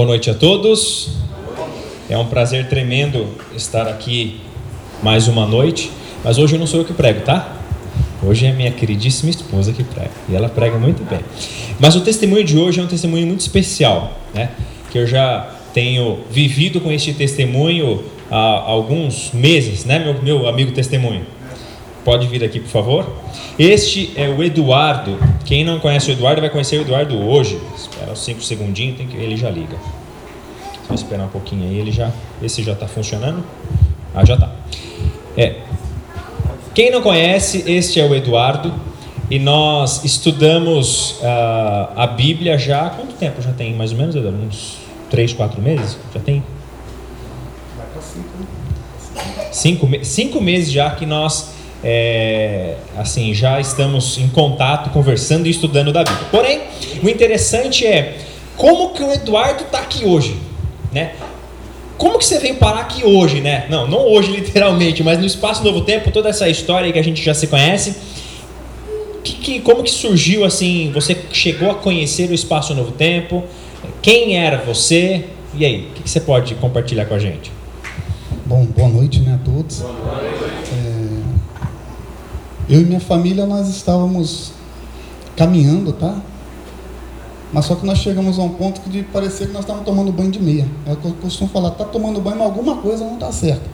Boa noite a todos. É um prazer tremendo estar aqui mais uma noite, mas hoje não sou eu que prego, tá? Hoje é minha queridíssima esposa que prega, e ela prega muito bem. Mas o testemunho de hoje é um testemunho muito especial, né? Que eu já tenho vivido com este testemunho há alguns meses, né, meu, meu amigo testemunho? Pode vir aqui, por favor. Este é o Eduardo. Quem não conhece o Eduardo vai conhecer o Eduardo hoje. Espera uns 5 segundinhos, tem que, ele já liga. Só esperar um pouquinho aí, ele já. Esse já está funcionando? Ah, já está. É. Quem não conhece, este é o Eduardo. E nós estudamos uh, a Bíblia já. Quanto tempo já tem, mais ou menos, Eduardo? Uns 3, 4 meses? Já tem? Vai para 5. Cinco, cinco meses já que nós é, assim, já estamos em contato, conversando e estudando da Bíblia. Porém, o interessante é como que o Eduardo está aqui hoje, né? Como que você veio parar aqui hoje, né? Não, não hoje literalmente, mas no Espaço Novo Tempo, toda essa história que a gente já se conhece. Que, que, como que surgiu assim? Você chegou a conhecer o Espaço Novo Tempo? Quem era você? E aí, o que, que você pode compartilhar com a gente? Bom, boa noite né, a todos. Boa noite. Eu e minha família, nós estávamos caminhando, tá? Mas só que nós chegamos a um ponto que de parecer que nós estávamos tomando banho de meia. É o que eu costumo falar, tá tomando banho, mas alguma coisa não está certa.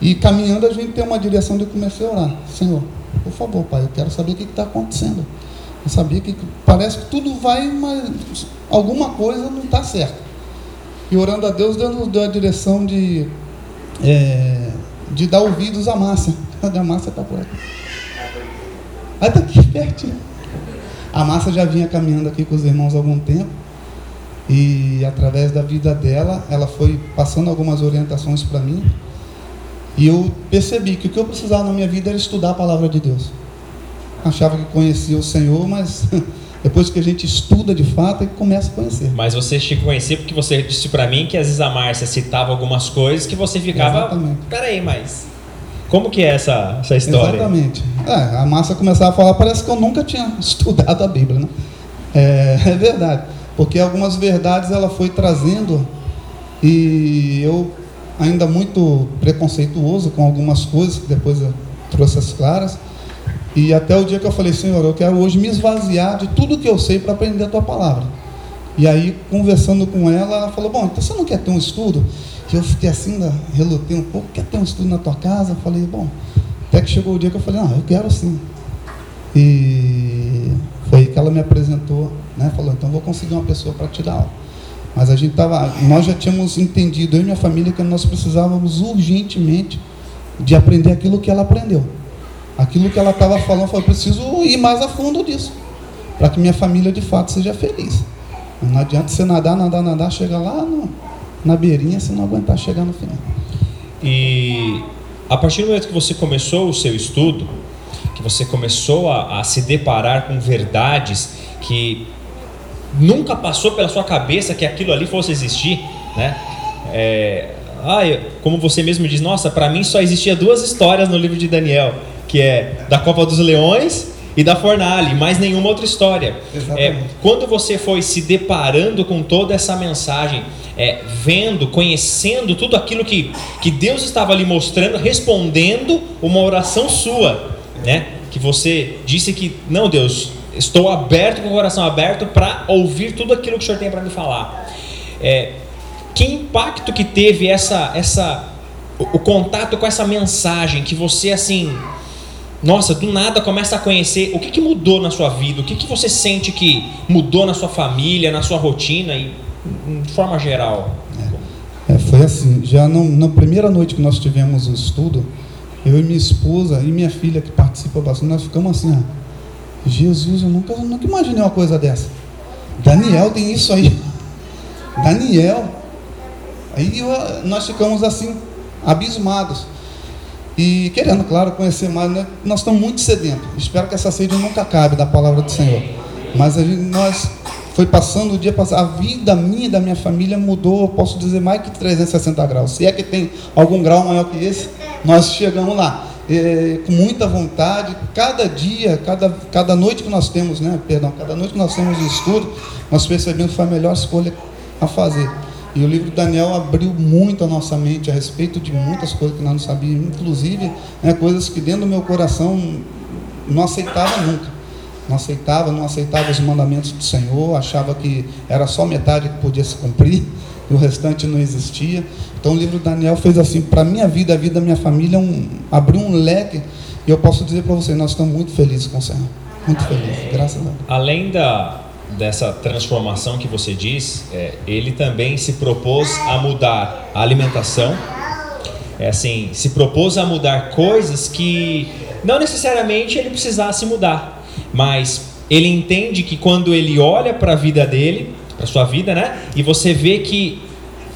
E caminhando a gente tem uma direção de comecei a orar. Senhor, por favor, Pai, eu quero saber o que está acontecendo. Eu sabia que parece que tudo vai, mas alguma coisa não está certa. E orando a Deus, Deus nos deu a direção de, é, de dar ouvidos à Márcia. A Márcia está por aqui. Ah, está aqui pertinho. A Márcia já vinha caminhando aqui com os irmãos há algum tempo. E através da vida dela, ela foi passando algumas orientações para mim. E eu percebi que o que eu precisava na minha vida era estudar a palavra de Deus. Achava que conhecia o Senhor, mas depois que a gente estuda de fato, é que começa a conhecer. Mas você tinha que conhecer porque você disse para mim que às vezes a Márcia citava algumas coisas que você ficava. Exatamente. Peraí, mas como que é essa, essa história? Exatamente. É, a massa começava a falar, parece que eu nunca tinha estudado a Bíblia, né? É, é verdade, porque algumas verdades ela foi trazendo e eu ainda muito preconceituoso com algumas coisas que depois eu trouxe as claras. E até o dia que eu falei, Senhor, eu quero hoje me esvaziar de tudo que eu sei para aprender a tua palavra. E aí, conversando com ela, ela falou: Bom, então você não quer ter um estudo? que eu fiquei assim, relutei um pouco, quer ter um estudo na tua casa? Eu falei, bom, até que chegou o dia que eu falei, não, eu quero sim. E foi aí que ela me apresentou, né? Falou, então vou conseguir uma pessoa para te dar aula. Mas a gente tava, nós já tínhamos entendido, eu e minha família, que nós precisávamos urgentemente de aprender aquilo que ela aprendeu. Aquilo que ela estava falando, eu falei, preciso ir mais a fundo disso, para que minha família de fato seja feliz. Não adianta você nadar, nadar, nadar, chegar lá, não na beirinha se não aguentar chegar no final. E a partir do momento que você começou o seu estudo, que você começou a, a se deparar com verdades que nunca passou pela sua cabeça que aquilo ali fosse existir, né? É, ah, como você mesmo diz, nossa, para mim só existia duas histórias no livro de Daniel, que é da Copa dos Leões e da Fornalha, mais nenhuma outra história. É, quando você foi se deparando com toda essa mensagem, é, vendo, conhecendo tudo aquilo que, que Deus estava lhe mostrando, respondendo uma oração sua, né? Que você disse que, não, Deus, estou aberto, com o coração aberto para ouvir tudo aquilo que o Senhor tem para me falar. É, que impacto que teve essa, essa, o, o contato com essa mensagem que você assim, nossa, do nada começa a conhecer o que, que mudou na sua vida, o que, que você sente que mudou na sua família, na sua rotina e de forma geral? É, foi assim, já no, na primeira noite que nós tivemos o estudo, eu e minha esposa e minha filha que participa bastante, nós ficamos assim, ó, Jesus, eu nunca, eu nunca imaginei uma coisa dessa. Daniel tem isso aí. Daniel. Aí eu, nós ficamos assim, abismados. E querendo, claro, conhecer mais, né? nós estamos muito sedentos. Espero que essa sede nunca acabe da palavra do Senhor. Mas gente, nós foi passando o dia a vida minha e da minha família mudou, eu posso dizer mais que 360 graus. Se é que tem algum grau maior que esse, nós chegamos lá. É, com muita vontade, cada dia, cada, cada noite que nós temos, né, perdão, cada noite que nós temos o estudo, nós percebemos que foi a melhor escolha a fazer. E o livro de Daniel abriu muito a nossa mente a respeito de muitas coisas que nós não sabíamos, inclusive né, coisas que dentro do meu coração não aceitava nunca. Não aceitava, não aceitava os mandamentos do Senhor, achava que era só metade que podia se cumprir e o restante não existia. Então o livro de Daniel fez assim, para a minha vida, a vida da minha família, um, abriu um leque. E eu posso dizer para você, nós estamos muito felizes com o Senhor. Muito felizes, graças a Deus. Além da, dessa transformação que você diz, é, ele também se propôs a mudar a alimentação. É assim, se propôs a mudar coisas que não necessariamente ele precisasse mudar, mas ele entende que quando ele olha para a vida dele, para sua vida, né? E você vê que,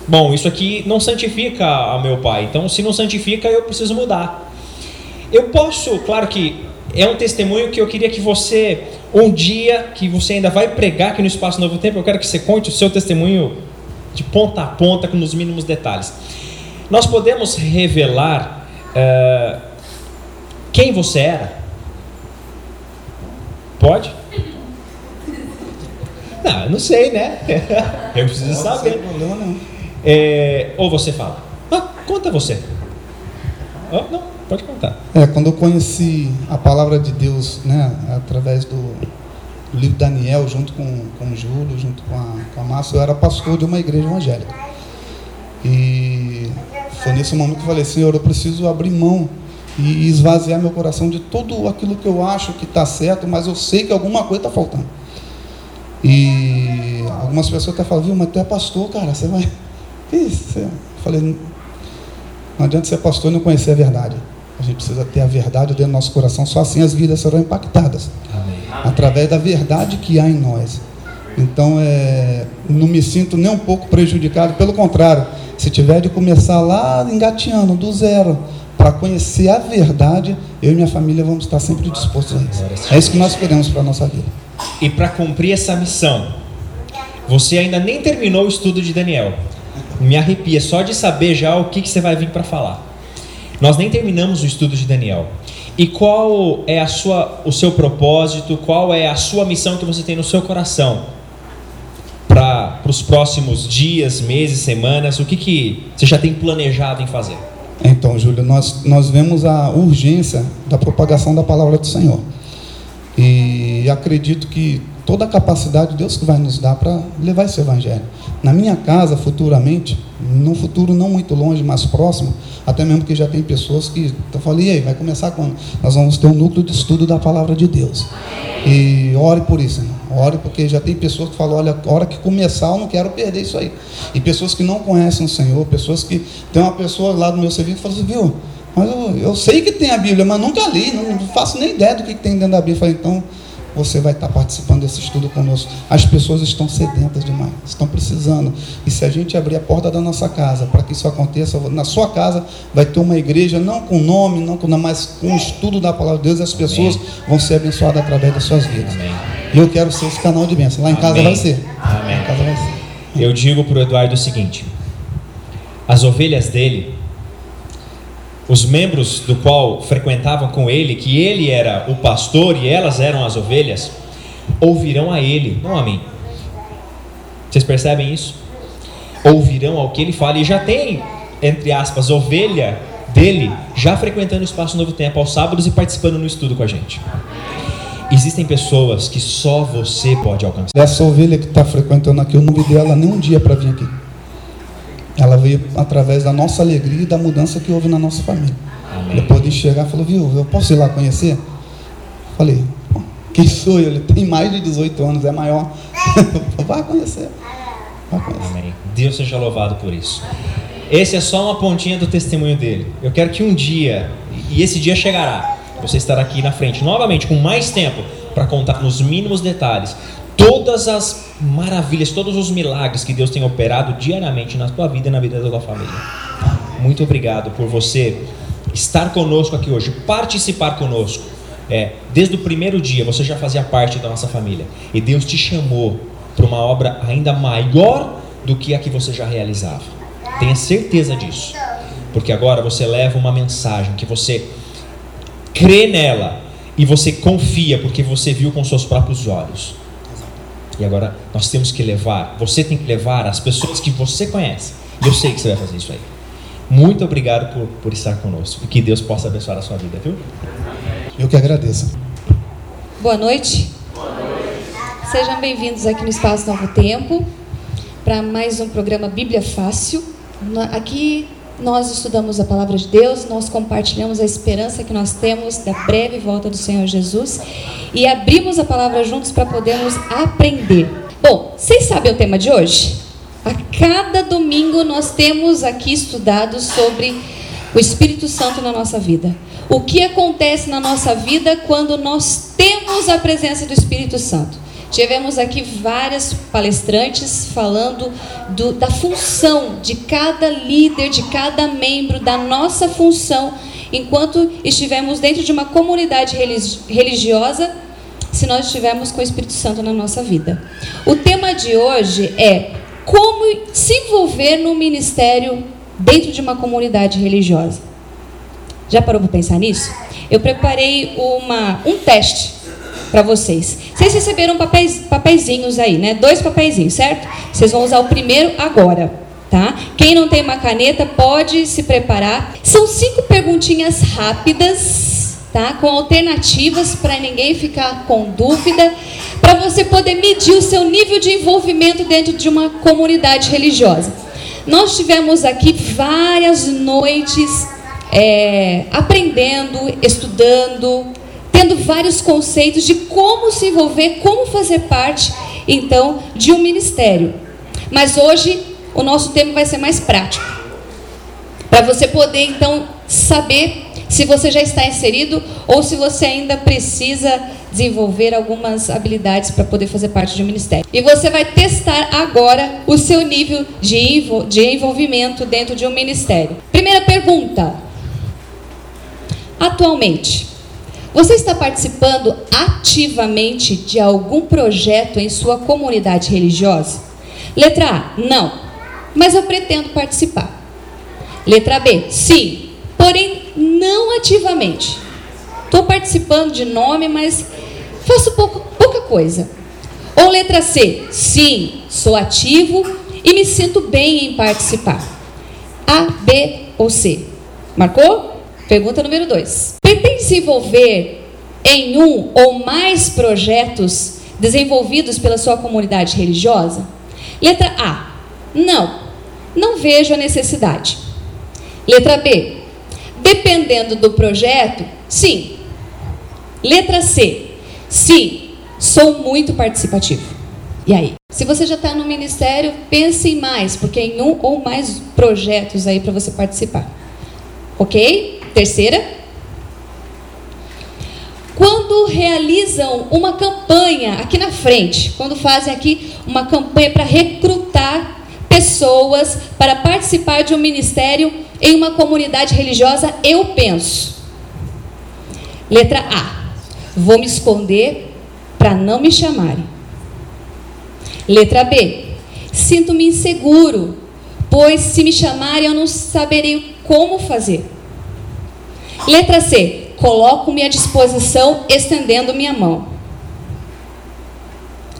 bom, isso aqui não santifica ao meu pai. Então, se não santifica, eu preciso mudar. Eu posso, claro que é um testemunho que eu queria que você, um dia que você ainda vai pregar aqui no Espaço Novo Tempo, eu quero que você conte o seu testemunho de ponta a ponta, com os mínimos detalhes. Nós podemos revelar uh, quem você era? Pode? Não, eu não sei, né? eu preciso Pode saber. Problema, não. É, ou você fala, ah, conta você. Oh, não, Pode contar. É, quando eu conheci a palavra de Deus, né, através do, livro Daniel, junto com, com o Júlio, junto com a, com a Márcia, eu era pastor de uma igreja evangélica. E foi nesse momento que eu falei, Senhor, eu preciso abrir mão e esvaziar meu coração de tudo aquilo que eu acho que está certo, mas eu sei que alguma coisa está faltando. E algumas pessoas até falam, viu, mas tu é pastor, cara, você vai. Que isso? Eu falei, não adianta ser pastor e não conhecer a verdade. A gente precisa ter a verdade dentro do nosso coração, só assim as vidas serão impactadas. Amém. Através da verdade que há em nós. Então, é, não me sinto nem um pouco prejudicado, pelo contrário, se tiver de começar lá engateando, do zero, para conhecer a verdade, eu e minha família vamos estar sempre dispostos a isso. É isso que nós queremos para a nossa vida. E para cumprir essa missão, você ainda nem terminou o estudo de Daniel. Me arrepia só de saber já o que, que você vai vir para falar. Nós nem terminamos o estudo de Daniel. E qual é a sua, o seu propósito? Qual é a sua missão que você tem no seu coração para os próximos dias, meses, semanas? O que, que você já tem planejado em fazer? Então, Júlio, nós, nós vemos a urgência da propagação da palavra do Senhor. E acredito que toda a capacidade Deus que vai nos dar para levar esse evangelho. Na minha casa, futuramente, num futuro não muito longe, mas próximo, até mesmo que já tem pessoas que estão falando, e aí, vai começar quando? Nós vamos ter um núcleo de estudo da palavra de Deus. E ore por isso, irmão. ore porque já tem pessoas que falam, olha, a hora que começar eu não quero perder isso aí. E pessoas que não conhecem o Senhor, pessoas que. Tem uma pessoa lá do meu serviço que fala assim, viu, mas eu, eu sei que tem a Bíblia, mas nunca li, não faço nem ideia do que tem dentro da Bíblia. Eu falei, então você vai estar participando desse estudo conosco. As pessoas estão sedentas demais, estão precisando. E se a gente abrir a porta da nossa casa para que isso aconteça, na sua casa vai ter uma igreja, não com nome, não com mas com o estudo da palavra de Deus, e as pessoas Amém. vão ser abençoadas através das suas vidas. E eu quero ser esse canal de bênção. Lá em Amém. casa vai ser. Amém. Lá em casa vai ser. Eu digo para o Eduardo o seguinte: as ovelhas dele os membros do qual frequentavam com ele, que ele era o pastor e elas eram as ovelhas, ouvirão a ele, não a mim. Vocês percebem isso? Ouvirão ao que ele fala, e já tem, entre aspas, ovelha dele já frequentando o Espaço Novo Tempo aos sábados e participando no estudo com a gente. Existem pessoas que só você pode alcançar. Essa ovelha que está frequentando aqui, eu não me dei ela nem um dia para vir aqui. Ela veio através da nossa alegria e da mudança que houve na nossa família. Amém. Depois de chegar, falou, viu, eu posso ir lá conhecer? Falei, quem sou eu? Ele tem mais de 18 anos, é maior. Vai conhecer. Vai conhecer. Amém. Deus seja louvado por isso. Esse é só uma pontinha do testemunho dele. Eu quero que um dia, e esse dia chegará, você estará aqui na frente novamente com mais tempo para contar nos mínimos detalhes todas as maravilhas, todos os milagres que Deus tem operado diariamente na tua vida e na vida da tua família. Muito obrigado por você estar conosco aqui hoje, participar conosco. É, desde o primeiro dia você já fazia parte da nossa família e Deus te chamou para uma obra ainda maior do que a que você já realizava. Tenha certeza disso, porque agora você leva uma mensagem que você crê nela e você confia porque você viu com seus próprios olhos. E agora nós temos que levar, você tem que levar as pessoas que você conhece. E eu sei que você vai fazer isso aí. Muito obrigado por, por estar conosco. E que Deus possa abençoar a sua vida, viu? Eu que agradeço. Boa noite. Boa noite. Sejam bem-vindos aqui no Espaço Novo Tempo para mais um programa Bíblia Fácil. Aqui nós estudamos a palavra de Deus, nós compartilhamos a esperança que nós temos da breve volta do Senhor Jesus e abrimos a palavra juntos para podermos aprender. Bom, vocês sabem o tema de hoje? A cada domingo nós temos aqui estudado sobre o Espírito Santo na nossa vida. O que acontece na nossa vida quando nós temos a presença do Espírito Santo? Tivemos aqui várias palestrantes falando do, da função de cada líder, de cada membro, da nossa função, enquanto estivemos dentro de uma comunidade religiosa, se nós estivermos com o Espírito Santo na nossa vida. O tema de hoje é como se envolver no ministério dentro de uma comunidade religiosa. Já parou para pensar nisso? Eu preparei uma, um teste para vocês. Vocês receberam papéis, papeizinhos aí, né? Dois papeizinhos, certo? Vocês vão usar o primeiro agora, tá? Quem não tem uma caneta pode se preparar. São cinco perguntinhas rápidas, tá? Com alternativas para ninguém ficar com dúvida, para você poder medir o seu nível de envolvimento dentro de uma comunidade religiosa. Nós tivemos aqui várias noites é, aprendendo, estudando, vários conceitos de como se envolver, como fazer parte, então, de um ministério. Mas hoje o nosso tema vai ser mais prático. Para você poder, então, saber se você já está inserido ou se você ainda precisa desenvolver algumas habilidades para poder fazer parte de um ministério. E você vai testar agora o seu nível de, de envolvimento dentro de um ministério. Primeira pergunta. Atualmente, você está participando ativamente de algum projeto em sua comunidade religiosa? Letra A, não, mas eu pretendo participar. Letra B, sim, porém não ativamente. Estou participando de nome, mas faço pouco, pouca coisa. Ou letra C, sim, sou ativo e me sinto bem em participar. A, B ou C. Marcou? Pergunta número 2. Pretende se envolver em um ou mais projetos desenvolvidos pela sua comunidade religiosa? Letra A. Não, não vejo a necessidade. Letra B. Dependendo do projeto, sim. Letra C. Sim, sou muito participativo. E aí? Se você já está no ministério, pense em mais, porque em um ou mais projetos aí para você participar. Ok? Terceira, quando realizam uma campanha aqui na frente, quando fazem aqui uma campanha para recrutar pessoas para participar de um ministério em uma comunidade religiosa, eu penso. Letra A. Vou me esconder para não me chamarem. Letra B. Sinto-me inseguro, pois se me chamarem eu não saberei como fazer. Letra C. Coloco-me à disposição, estendendo minha mão.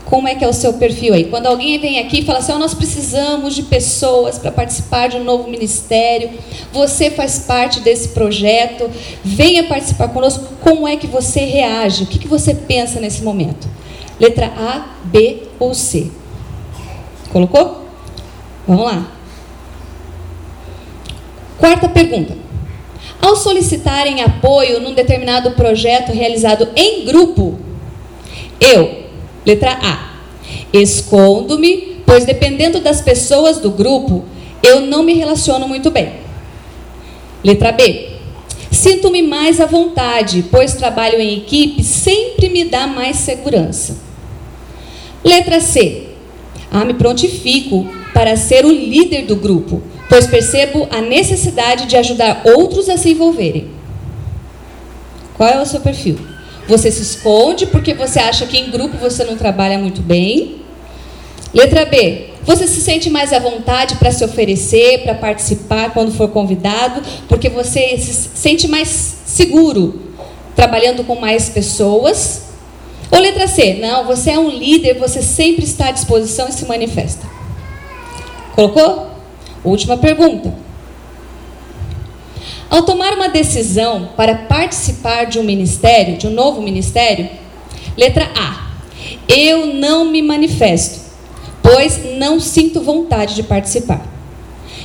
Como é que é o seu perfil aí? Quando alguém vem aqui e fala assim, oh, nós precisamos de pessoas para participar de um novo ministério, você faz parte desse projeto, venha participar conosco, como é que você reage? O que, que você pensa nesse momento? Letra A, B ou C? Colocou? Vamos lá. Quarta pergunta. Ao solicitarem apoio num determinado projeto realizado em grupo, eu, letra A, escondo-me, pois dependendo das pessoas do grupo, eu não me relaciono muito bem. Letra B, sinto-me mais à vontade, pois trabalho em equipe sempre me dá mais segurança. Letra C, ah, me prontifico para ser o líder do grupo, pois percebo a necessidade de ajudar outros a se envolverem. Qual é o seu perfil? Você se esconde porque você acha que em grupo você não trabalha muito bem. Letra B. Você se sente mais à vontade para se oferecer, para participar quando for convidado, porque você se sente mais seguro trabalhando com mais pessoas. Ou letra C, não, você é um líder, você sempre está à disposição e se manifesta. Colocou? Última pergunta. Ao tomar uma decisão para participar de um ministério, de um novo ministério, letra A. Eu não me manifesto, pois não sinto vontade de participar.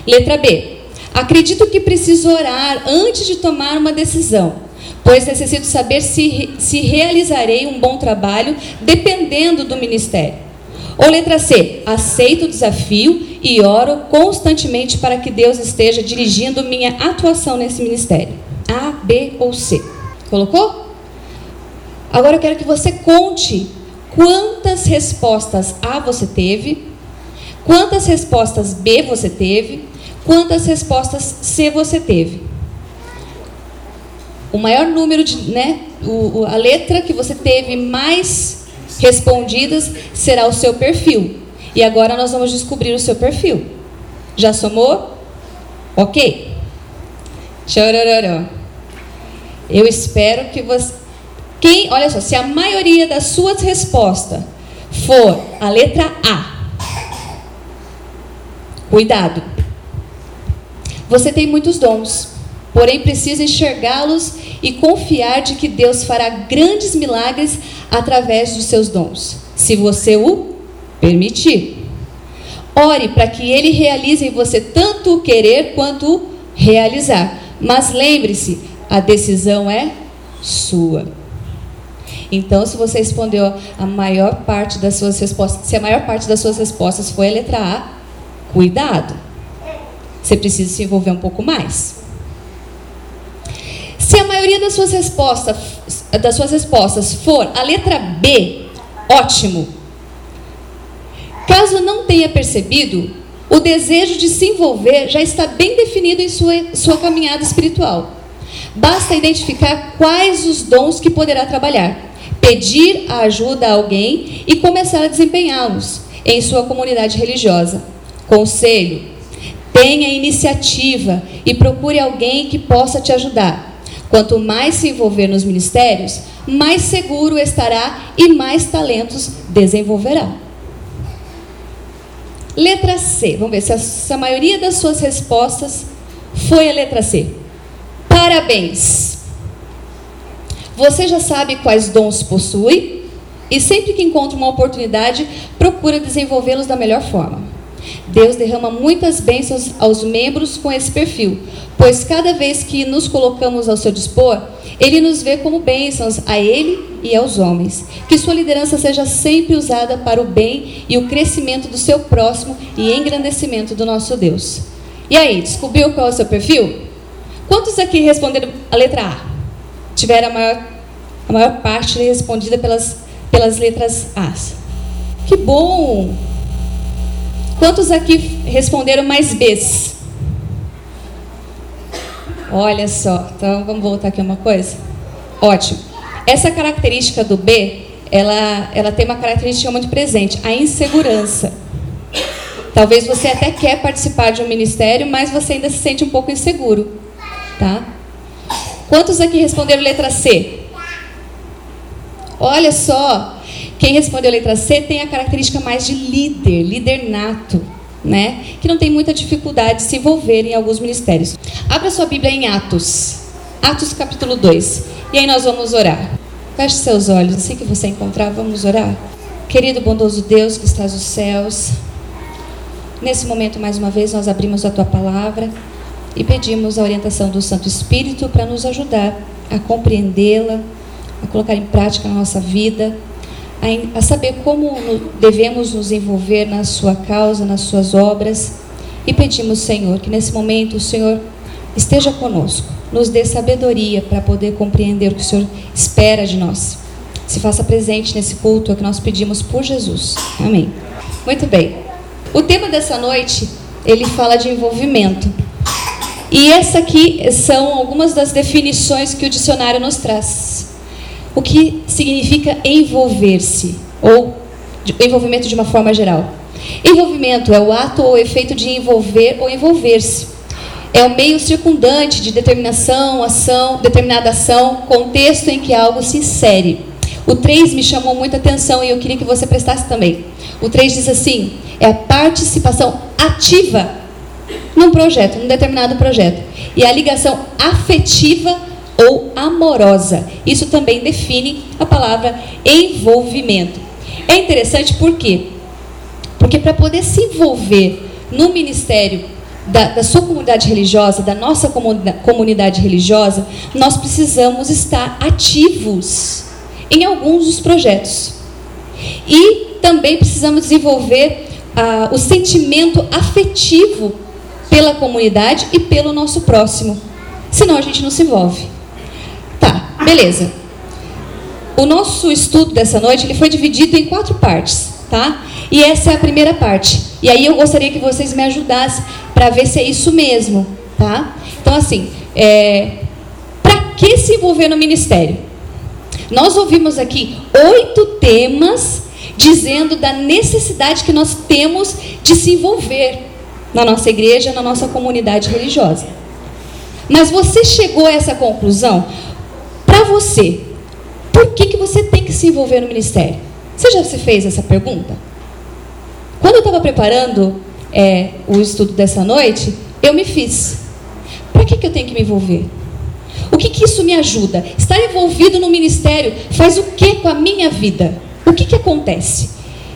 Letra B. Acredito que preciso orar antes de tomar uma decisão, pois necessito saber se, se realizarei um bom trabalho dependendo do ministério. Ou letra C, aceito o desafio e oro constantemente para que Deus esteja dirigindo minha atuação nesse ministério. A, B ou C. Colocou? Agora eu quero que você conte quantas respostas A você teve, quantas respostas B você teve, quantas respostas C você teve. O maior número de, né, o, a letra que você teve mais respondidas será o seu perfil. E agora nós vamos descobrir o seu perfil. Já somou? Ok. Eu espero que você. Quem, olha só, se a maioria das suas respostas for a letra A, cuidado. Você tem muitos dons, porém precisa enxergá-los e confiar de que Deus fará grandes milagres através dos seus dons, se você o permitir. Ore para que Ele realize em você tanto o querer quanto o realizar. Mas lembre-se, a decisão é sua. Então, se você respondeu a maior parte das suas respostas, se a maior parte das suas respostas foi a letra A, cuidado. Você precisa se envolver um pouco mais. Maioria das suas respostas, das suas respostas for a letra B, ótimo. Caso não tenha percebido, o desejo de se envolver já está bem definido em sua, sua caminhada espiritual. Basta identificar quais os dons que poderá trabalhar, pedir a ajuda a alguém e começar a desempenhá-los em sua comunidade religiosa. Conselho: tenha iniciativa e procure alguém que possa te ajudar. Quanto mais se envolver nos ministérios, mais seguro estará e mais talentos desenvolverá. Letra C. Vamos ver se a, se a maioria das suas respostas foi a letra C. Parabéns! Você já sabe quais dons possui e sempre que encontra uma oportunidade, procura desenvolvê-los da melhor forma. Deus derrama muitas bênçãos aos membros com esse perfil, pois cada vez que nos colocamos ao seu dispor, ele nos vê como bênçãos a ele e aos homens. Que sua liderança seja sempre usada para o bem e o crescimento do seu próximo e engrandecimento do nosso Deus. E aí, descobriu qual é o seu perfil? Quantos aqui responderam a letra A? Tiveram a maior, a maior parte respondida pelas, pelas letras A. Que bom! Quantos aqui responderam mais Bs? Olha só, então vamos voltar aqui uma coisa. Ótimo. Essa característica do B, ela, ela tem uma característica muito presente, a insegurança. Talvez você até quer participar de um ministério, mas você ainda se sente um pouco inseguro, tá? Quantos aqui responderam letra C? Olha só, quem respondeu a letra C tem a característica mais de líder, líder nato, né? Que não tem muita dificuldade de se envolver em alguns ministérios. Abra sua Bíblia em Atos. Atos capítulo 2. E aí nós vamos orar. Feche seus olhos, assim que você encontrar, vamos orar. Querido bondoso Deus que estás nos céus, nesse momento mais uma vez nós abrimos a tua palavra e pedimos a orientação do Santo Espírito para nos ajudar a compreendê-la, a colocar em prática na nossa vida a, saber como devemos nos envolver na sua causa, nas suas obras. E pedimos, Senhor, que nesse momento o Senhor esteja conosco, nos dê sabedoria para poder compreender o que o Senhor espera de nós. Se faça presente nesse culto, é que nós pedimos por Jesus. Amém. Muito bem. O tema dessa noite, ele fala de envolvimento. E essa aqui são algumas das definições que o dicionário nos traz. O que significa envolver-se ou envolvimento de uma forma geral? Envolvimento é o ato ou efeito de envolver ou envolver-se. É o meio circundante de determinação, ação, determinada ação, contexto em que algo se insere. O 3 me chamou muita atenção e eu queria que você prestasse também. O 3 diz assim: é a participação ativa num projeto, num determinado projeto. E a ligação afetiva ou amorosa. Isso também define a palavra envolvimento. É interessante por quê? Porque para poder se envolver no ministério da, da, sua comunidade religiosa, da nossa comunidade religiosa, nós precisamos estar ativos em alguns dos projetos. E também precisamos desenvolver ah, o sentimento afetivo pela comunidade e pelo nosso próximo. Senão a gente não se envolve. Beleza. O nosso estudo dessa noite ele foi dividido em quatro partes, tá? E essa é a primeira parte. E aí eu gostaria que vocês me ajudassem para ver se é isso mesmo, tá? Então assim, é, para que se envolver no ministério? Nós ouvimos aqui oito temas dizendo da necessidade que nós temos de se envolver na nossa igreja, na nossa comunidade religiosa. Mas você chegou a essa conclusão para você? Por que, que você tem que se envolver no ministério? Você já se fez essa pergunta? Quando eu estava preparando é, o estudo dessa noite, eu me fiz. Para que, que eu tenho que me envolver? O que, que isso me ajuda? Estar envolvido no ministério faz o que com a minha vida? O que, que acontece?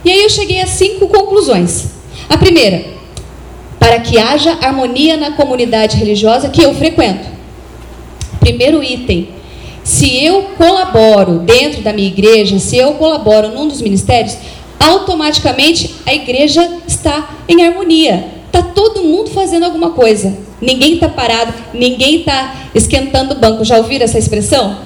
E aí eu cheguei a cinco conclusões. A primeira, para que haja harmonia na comunidade religiosa que eu frequento. Primeiro item, se eu colaboro dentro da minha igreja, se eu colaboro num dos ministérios, automaticamente a igreja está em harmonia. Está todo mundo fazendo alguma coisa. Ninguém está parado, ninguém está esquentando o banco. Já ouviram essa expressão?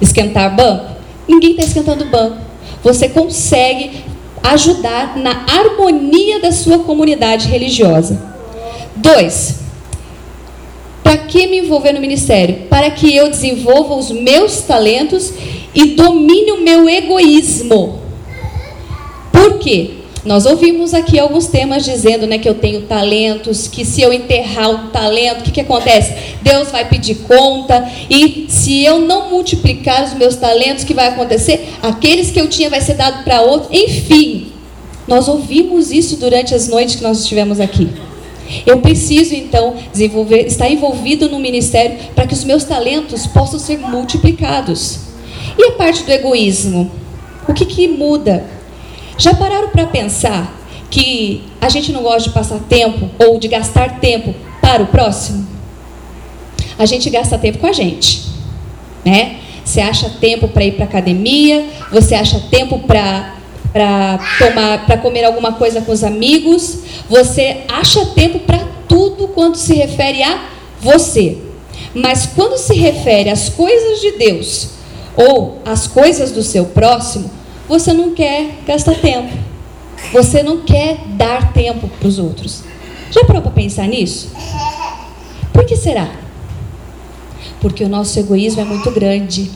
Esquentar banco? Ninguém está esquentando o banco. Você consegue ajudar na harmonia da sua comunidade religiosa. Dois, para que me envolver no ministério? Para que eu desenvolva os meus talentos e domine o meu egoísmo. Por quê? Nós ouvimos aqui alguns temas dizendo né, que eu tenho talentos, que se eu enterrar o talento, o que, que acontece? Deus vai pedir conta, e se eu não multiplicar os meus talentos, o que vai acontecer? Aqueles que eu tinha vai ser dado para outro. Enfim, nós ouvimos isso durante as noites que nós estivemos aqui. Eu preciso então desenvolver, estar envolvido no ministério para que os meus talentos possam ser multiplicados. E a parte do egoísmo? O que, que muda? Já pararam para pensar que a gente não gosta de passar tempo ou de gastar tempo para o próximo? A gente gasta tempo com a gente, né? Você acha tempo para ir para academia, você acha tempo para para tomar, para comer alguma coisa com os amigos, você acha tempo para tudo quando se refere a você. Mas quando se refere às coisas de Deus ou às coisas do seu próximo, você não quer gastar tempo. Você não quer dar tempo para os outros. Já parou para pensar nisso? Por que será? Porque o nosso egoísmo é muito grande.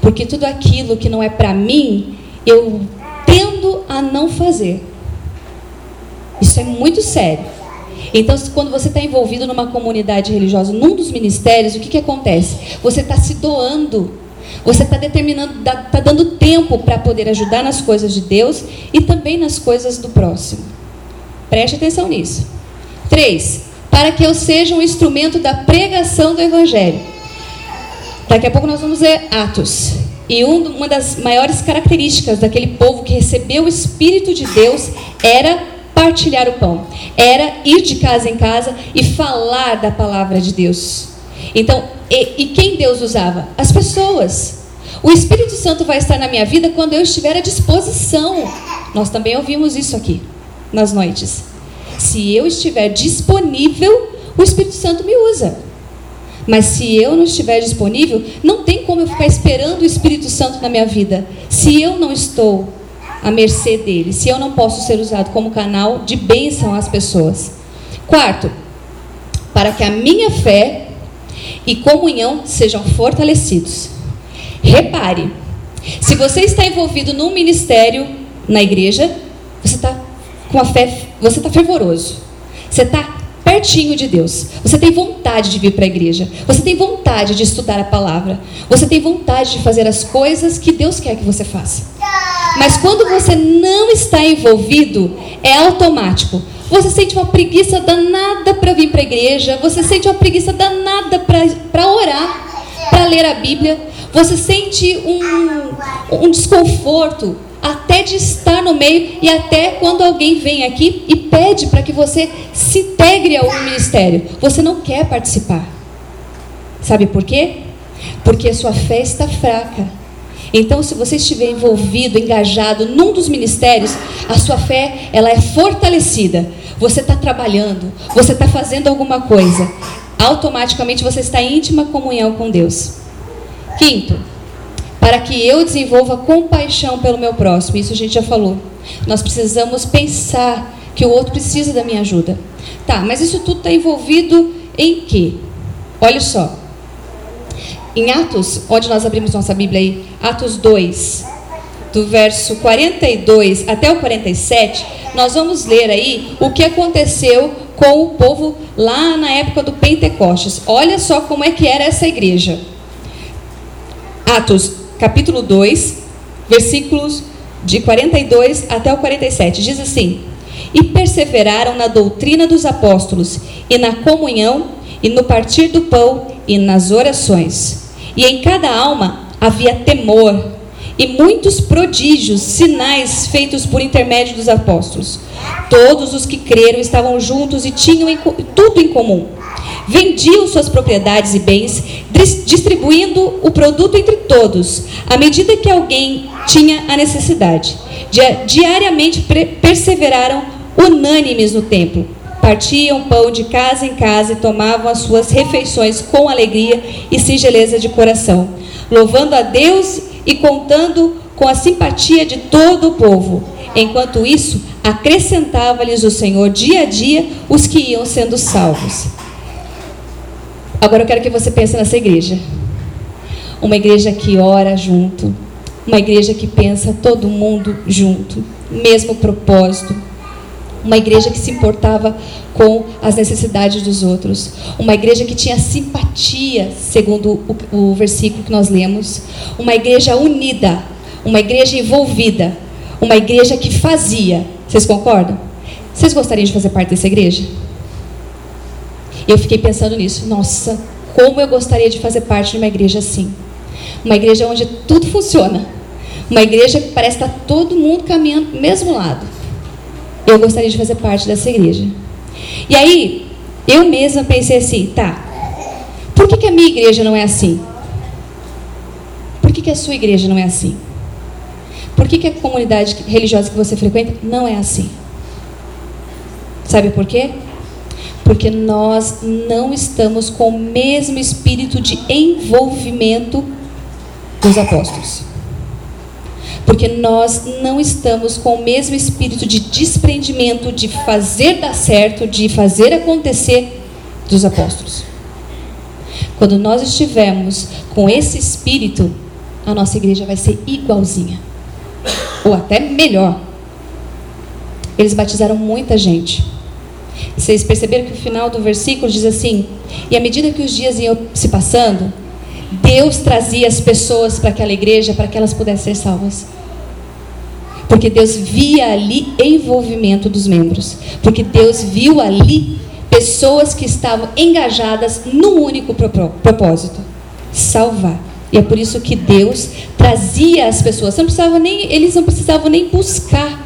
Porque tudo aquilo que não é para mim, eu tendo a não fazer. Isso é muito sério. Então, quando você está envolvido numa comunidade religiosa, num dos ministérios, o que, que acontece? Você está se doando você está determinando, está dando tempo para poder ajudar nas coisas de Deus e também nas coisas do próximo. Preste atenção nisso. Três, para que eu seja um instrumento da pregação do Evangelho. Daqui a pouco nós vamos ver Atos. E uma das maiores características daquele povo que recebeu o Espírito de Deus era partilhar o pão, era ir de casa em casa e falar da palavra de Deus. Então, e, e quem Deus usava? As pessoas. O Espírito Santo vai estar na minha vida quando eu estiver à disposição. Nós também ouvimos isso aqui nas noites. Se eu estiver disponível, o Espírito Santo me usa. Mas se eu não estiver disponível, não tem como eu ficar esperando o Espírito Santo na minha vida. Se eu não estou à mercê dele, se eu não posso ser usado como canal de bênção às pessoas. Quarto, para que a minha fé e comunhão sejam fortalecidos. Repare, se você está envolvido num ministério na igreja, você está com a fé, você está fervoroso. Você está pertinho de Deus. Você tem vontade de vir para a igreja. Você tem vontade de estudar a palavra. Você tem vontade de fazer as coisas que Deus quer que você faça. Mas quando você não está envolvido, é automático. Você sente uma preguiça danada para vir para a igreja. Você sente uma preguiça danada para orar, para ler a Bíblia. Você sente um, um desconforto até de estar no meio e até quando alguém vem aqui e pede para que você se integre ao ministério. Você não quer participar. Sabe por quê? Porque a sua fé está fraca. Então, se você estiver envolvido, engajado num dos ministérios, a sua fé ela é fortalecida. Você está trabalhando, você está fazendo alguma coisa. Automaticamente você está em íntima comunhão com Deus. Quinto, para que eu desenvolva compaixão pelo meu próximo. Isso a gente já falou. Nós precisamos pensar que o outro precisa da minha ajuda. Tá, mas isso tudo está envolvido em quê? Olha só. Em Atos, onde nós abrimos nossa Bíblia aí, Atos 2, do verso 42 até o 47, nós vamos ler aí o que aconteceu com o povo lá na época do Pentecostes. Olha só como é que era essa igreja. Atos capítulo 2, versículos de 42 até o 47. Diz assim: E perseveraram na doutrina dos apóstolos, e na comunhão, e no partir do pão, e nas orações. E em cada alma havia temor, e muitos prodígios, sinais feitos por intermédio dos apóstolos. Todos os que creram estavam juntos e tinham tudo em comum vendiam suas propriedades e bens, distribuindo o produto entre todos, à medida que alguém tinha a necessidade. Diariamente perseveraram unânimes no templo. Partiam pão de casa em casa e tomavam as suas refeições com alegria e singeleza de coração, louvando a Deus e contando com a simpatia de todo o povo. Enquanto isso, acrescentava-lhes o Senhor dia a dia os que iam sendo salvos. Agora eu quero que você pense nessa igreja. Uma igreja que ora junto, uma igreja que pensa todo mundo junto, mesmo propósito. Uma igreja que se importava com as necessidades dos outros. Uma igreja que tinha simpatia, segundo o, o versículo que nós lemos. Uma igreja unida. Uma igreja envolvida. Uma igreja que fazia. Vocês concordam? Vocês gostariam de fazer parte dessa igreja? Eu fiquei pensando nisso. Nossa, como eu gostaria de fazer parte de uma igreja assim. Uma igreja onde tudo funciona. Uma igreja que parece estar todo mundo caminhando para o mesmo lado. Eu gostaria de fazer parte dessa igreja. E aí, eu mesma pensei assim, tá, por que, que a minha igreja não é assim? Por que, que a sua igreja não é assim? Por que, que a comunidade religiosa que você frequenta não é assim? Sabe por quê? Porque nós não estamos com o mesmo espírito de envolvimento dos apóstolos. Porque nós não estamos com o mesmo espírito de desprendimento, de fazer dar certo, de fazer acontecer dos apóstolos. Quando nós estivermos com esse espírito, a nossa igreja vai ser igualzinha, ou até melhor. Eles batizaram muita gente. Vocês perceberam que o final do versículo diz assim: E à medida que os dias iam se passando, Deus trazia as pessoas para aquela igreja para que elas pudessem ser salvas. Porque Deus via ali envolvimento dos membros. Porque Deus viu ali pessoas que estavam engajadas num único propósito: salvar. E é por isso que Deus trazia as pessoas. Não precisava nem, eles não precisavam nem buscar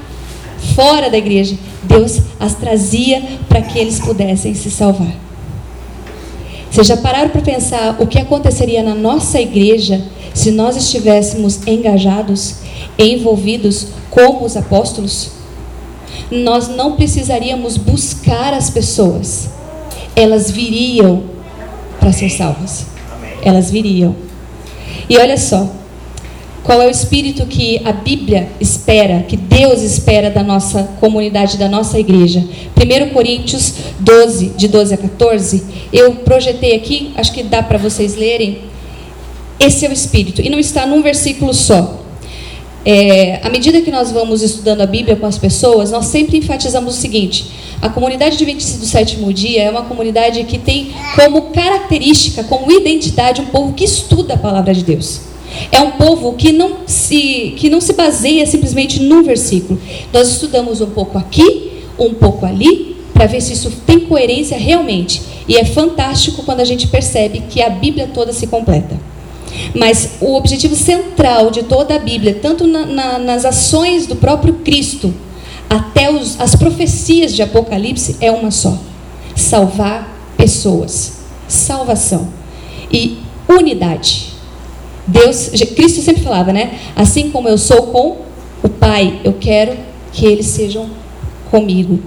fora da igreja. Deus as trazia para que eles pudessem se salvar. Vocês já pararam para pensar o que aconteceria na nossa igreja se nós estivéssemos engajados, envolvidos como os apóstolos? Nós não precisaríamos buscar as pessoas, elas viriam para ser salvas. Elas viriam. E olha só, qual é o espírito que a Bíblia espera, que Deus espera da nossa comunidade, da nossa igreja? 1 Coríntios 12, de 12 a 14. Eu projetei aqui, acho que dá para vocês lerem. Esse é o espírito. E não está num versículo só. é, à medida que nós vamos estudando a Bíblia com as pessoas, nós sempre enfatizamos o seguinte: a comunidade adventista do sétimo dia é uma comunidade que tem como característica, como identidade, um povo que estuda a palavra de Deus. É um povo que não se, que não se baseia simplesmente num versículo. Nós estudamos um pouco aqui, um pouco ali, para ver se isso tem coerência realmente. E é fantástico quando a gente percebe que a Bíblia toda se completa. Mas o objetivo central de toda a Bíblia, tanto na, na, nas ações do próprio Cristo, até os, as profecias de Apocalipse, é uma só: salvar pessoas. Salvação. E unidade. Deus, Cristo sempre falava, né? Assim como eu sou com o Pai, eu quero que eles sejam comigo.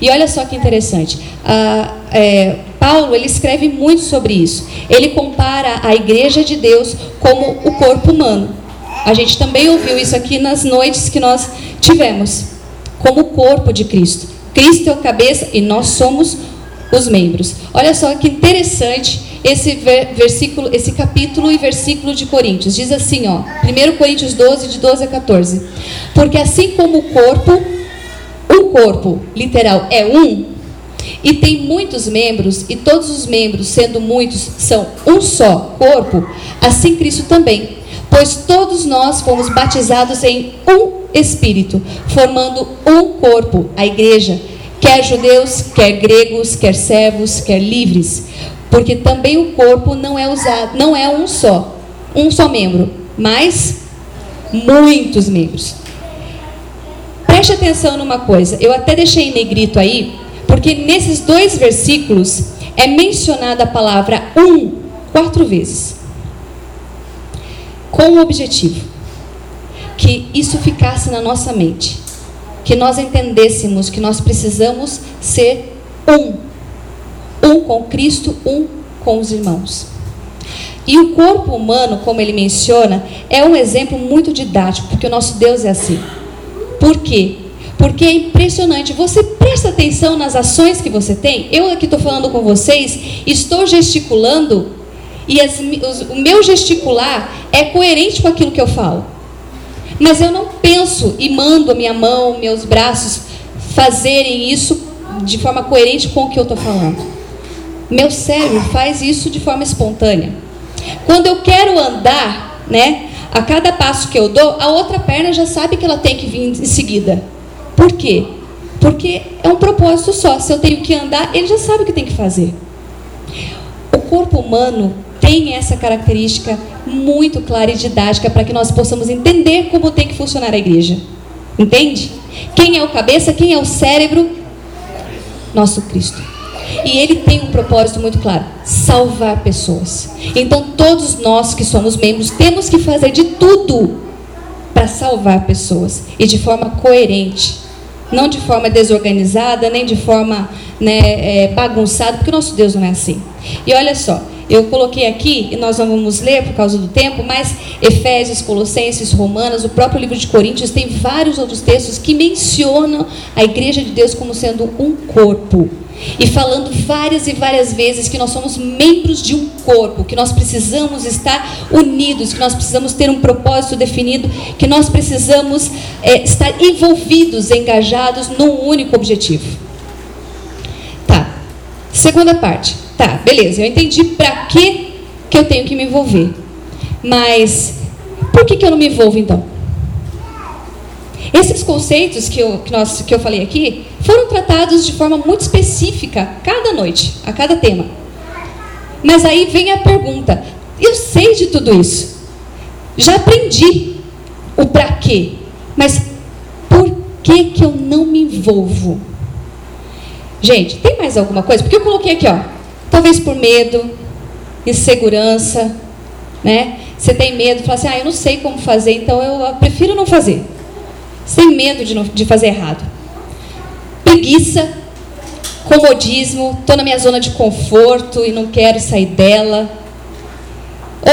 E olha só que interessante. Ah, é, Paulo ele escreve muito sobre isso. Ele compara a igreja de Deus como o corpo humano. A gente também ouviu isso aqui nas noites que nós tivemos, como o corpo de Cristo. Cristo é o cabeça e nós somos os membros. Olha só que interessante esse versículo, esse capítulo e versículo de Coríntios. Diz assim, ó, 1 Coríntios 12, de 12 a 14. Porque assim como o corpo, o corpo, literal, é um, e tem muitos membros, e todos os membros, sendo muitos, são um só corpo, assim Cristo também. Pois todos nós fomos batizados em um Espírito, formando um corpo, a igreja, quer judeus, quer gregos, quer servos, quer livres, porque também o corpo não é usado, não é um só, um só membro, mas muitos membros. Preste atenção numa coisa, eu até deixei em negrito aí, porque nesses dois versículos é mencionada a palavra um quatro vezes. Com o objetivo que isso ficasse na nossa mente, que nós entendêssemos que nós precisamos ser um, um com Cristo, um com os irmãos. E o corpo humano, como ele menciona, é um exemplo muito didático, porque o nosso Deus é assim. Por quê? Porque é impressionante. Você presta atenção nas ações que você tem. Eu aqui estou falando com vocês, estou gesticulando e as, os, o meu gesticular é coerente com aquilo que eu falo. Mas eu não penso e mando a minha mão, meus braços fazerem isso de forma coerente com o que eu estou falando. Meu cérebro faz isso de forma espontânea. Quando eu quero andar, né, a cada passo que eu dou, a outra perna já sabe que ela tem que vir em seguida. Por quê? Porque é um propósito só. Se eu tenho que andar, ele já sabe o que tem que fazer. O corpo humano tem essa característica muito clara e didática para que nós possamos entender como tem que funcionar a igreja. Entende? Quem é o cabeça, quem é o cérebro? Nosso Cristo. E ele tem um propósito muito claro: salvar pessoas. Então, todos nós que somos membros temos que fazer de tudo para salvar pessoas e de forma coerente, não de forma desorganizada, nem de forma né, é, bagunçada, porque o nosso Deus não é assim. E olha só, eu coloquei aqui, e nós não vamos ler por causa do tempo, mas Efésios, Colossenses, Romanos, o próprio livro de Coríntios, tem vários outros textos que mencionam a igreja de Deus como sendo um corpo e falando várias e várias vezes que nós somos membros de um corpo, que nós precisamos estar unidos, que nós precisamos ter um propósito definido, que nós precisamos é, estar envolvidos, engajados num único objetivo. Tá. Segunda parte. Tá, beleza. Eu entendi para que que eu tenho que me envolver. Mas por que, que eu não me envolvo então? Esses conceitos que eu, que, nós, que eu falei aqui foram tratados de forma muito específica cada noite, a cada tema. Mas aí vem a pergunta: eu sei de tudo isso, já aprendi o para quê, mas por que, que eu não me envolvo? Gente, tem mais alguma coisa? Porque eu coloquei aqui, ó, talvez por medo, insegurança, né? Você tem medo, fala assim, ah, eu não sei como fazer, então eu prefiro não fazer sem medo de, não, de fazer errado. Preguiça, comodismo, estou na minha zona de conforto e não quero sair dela.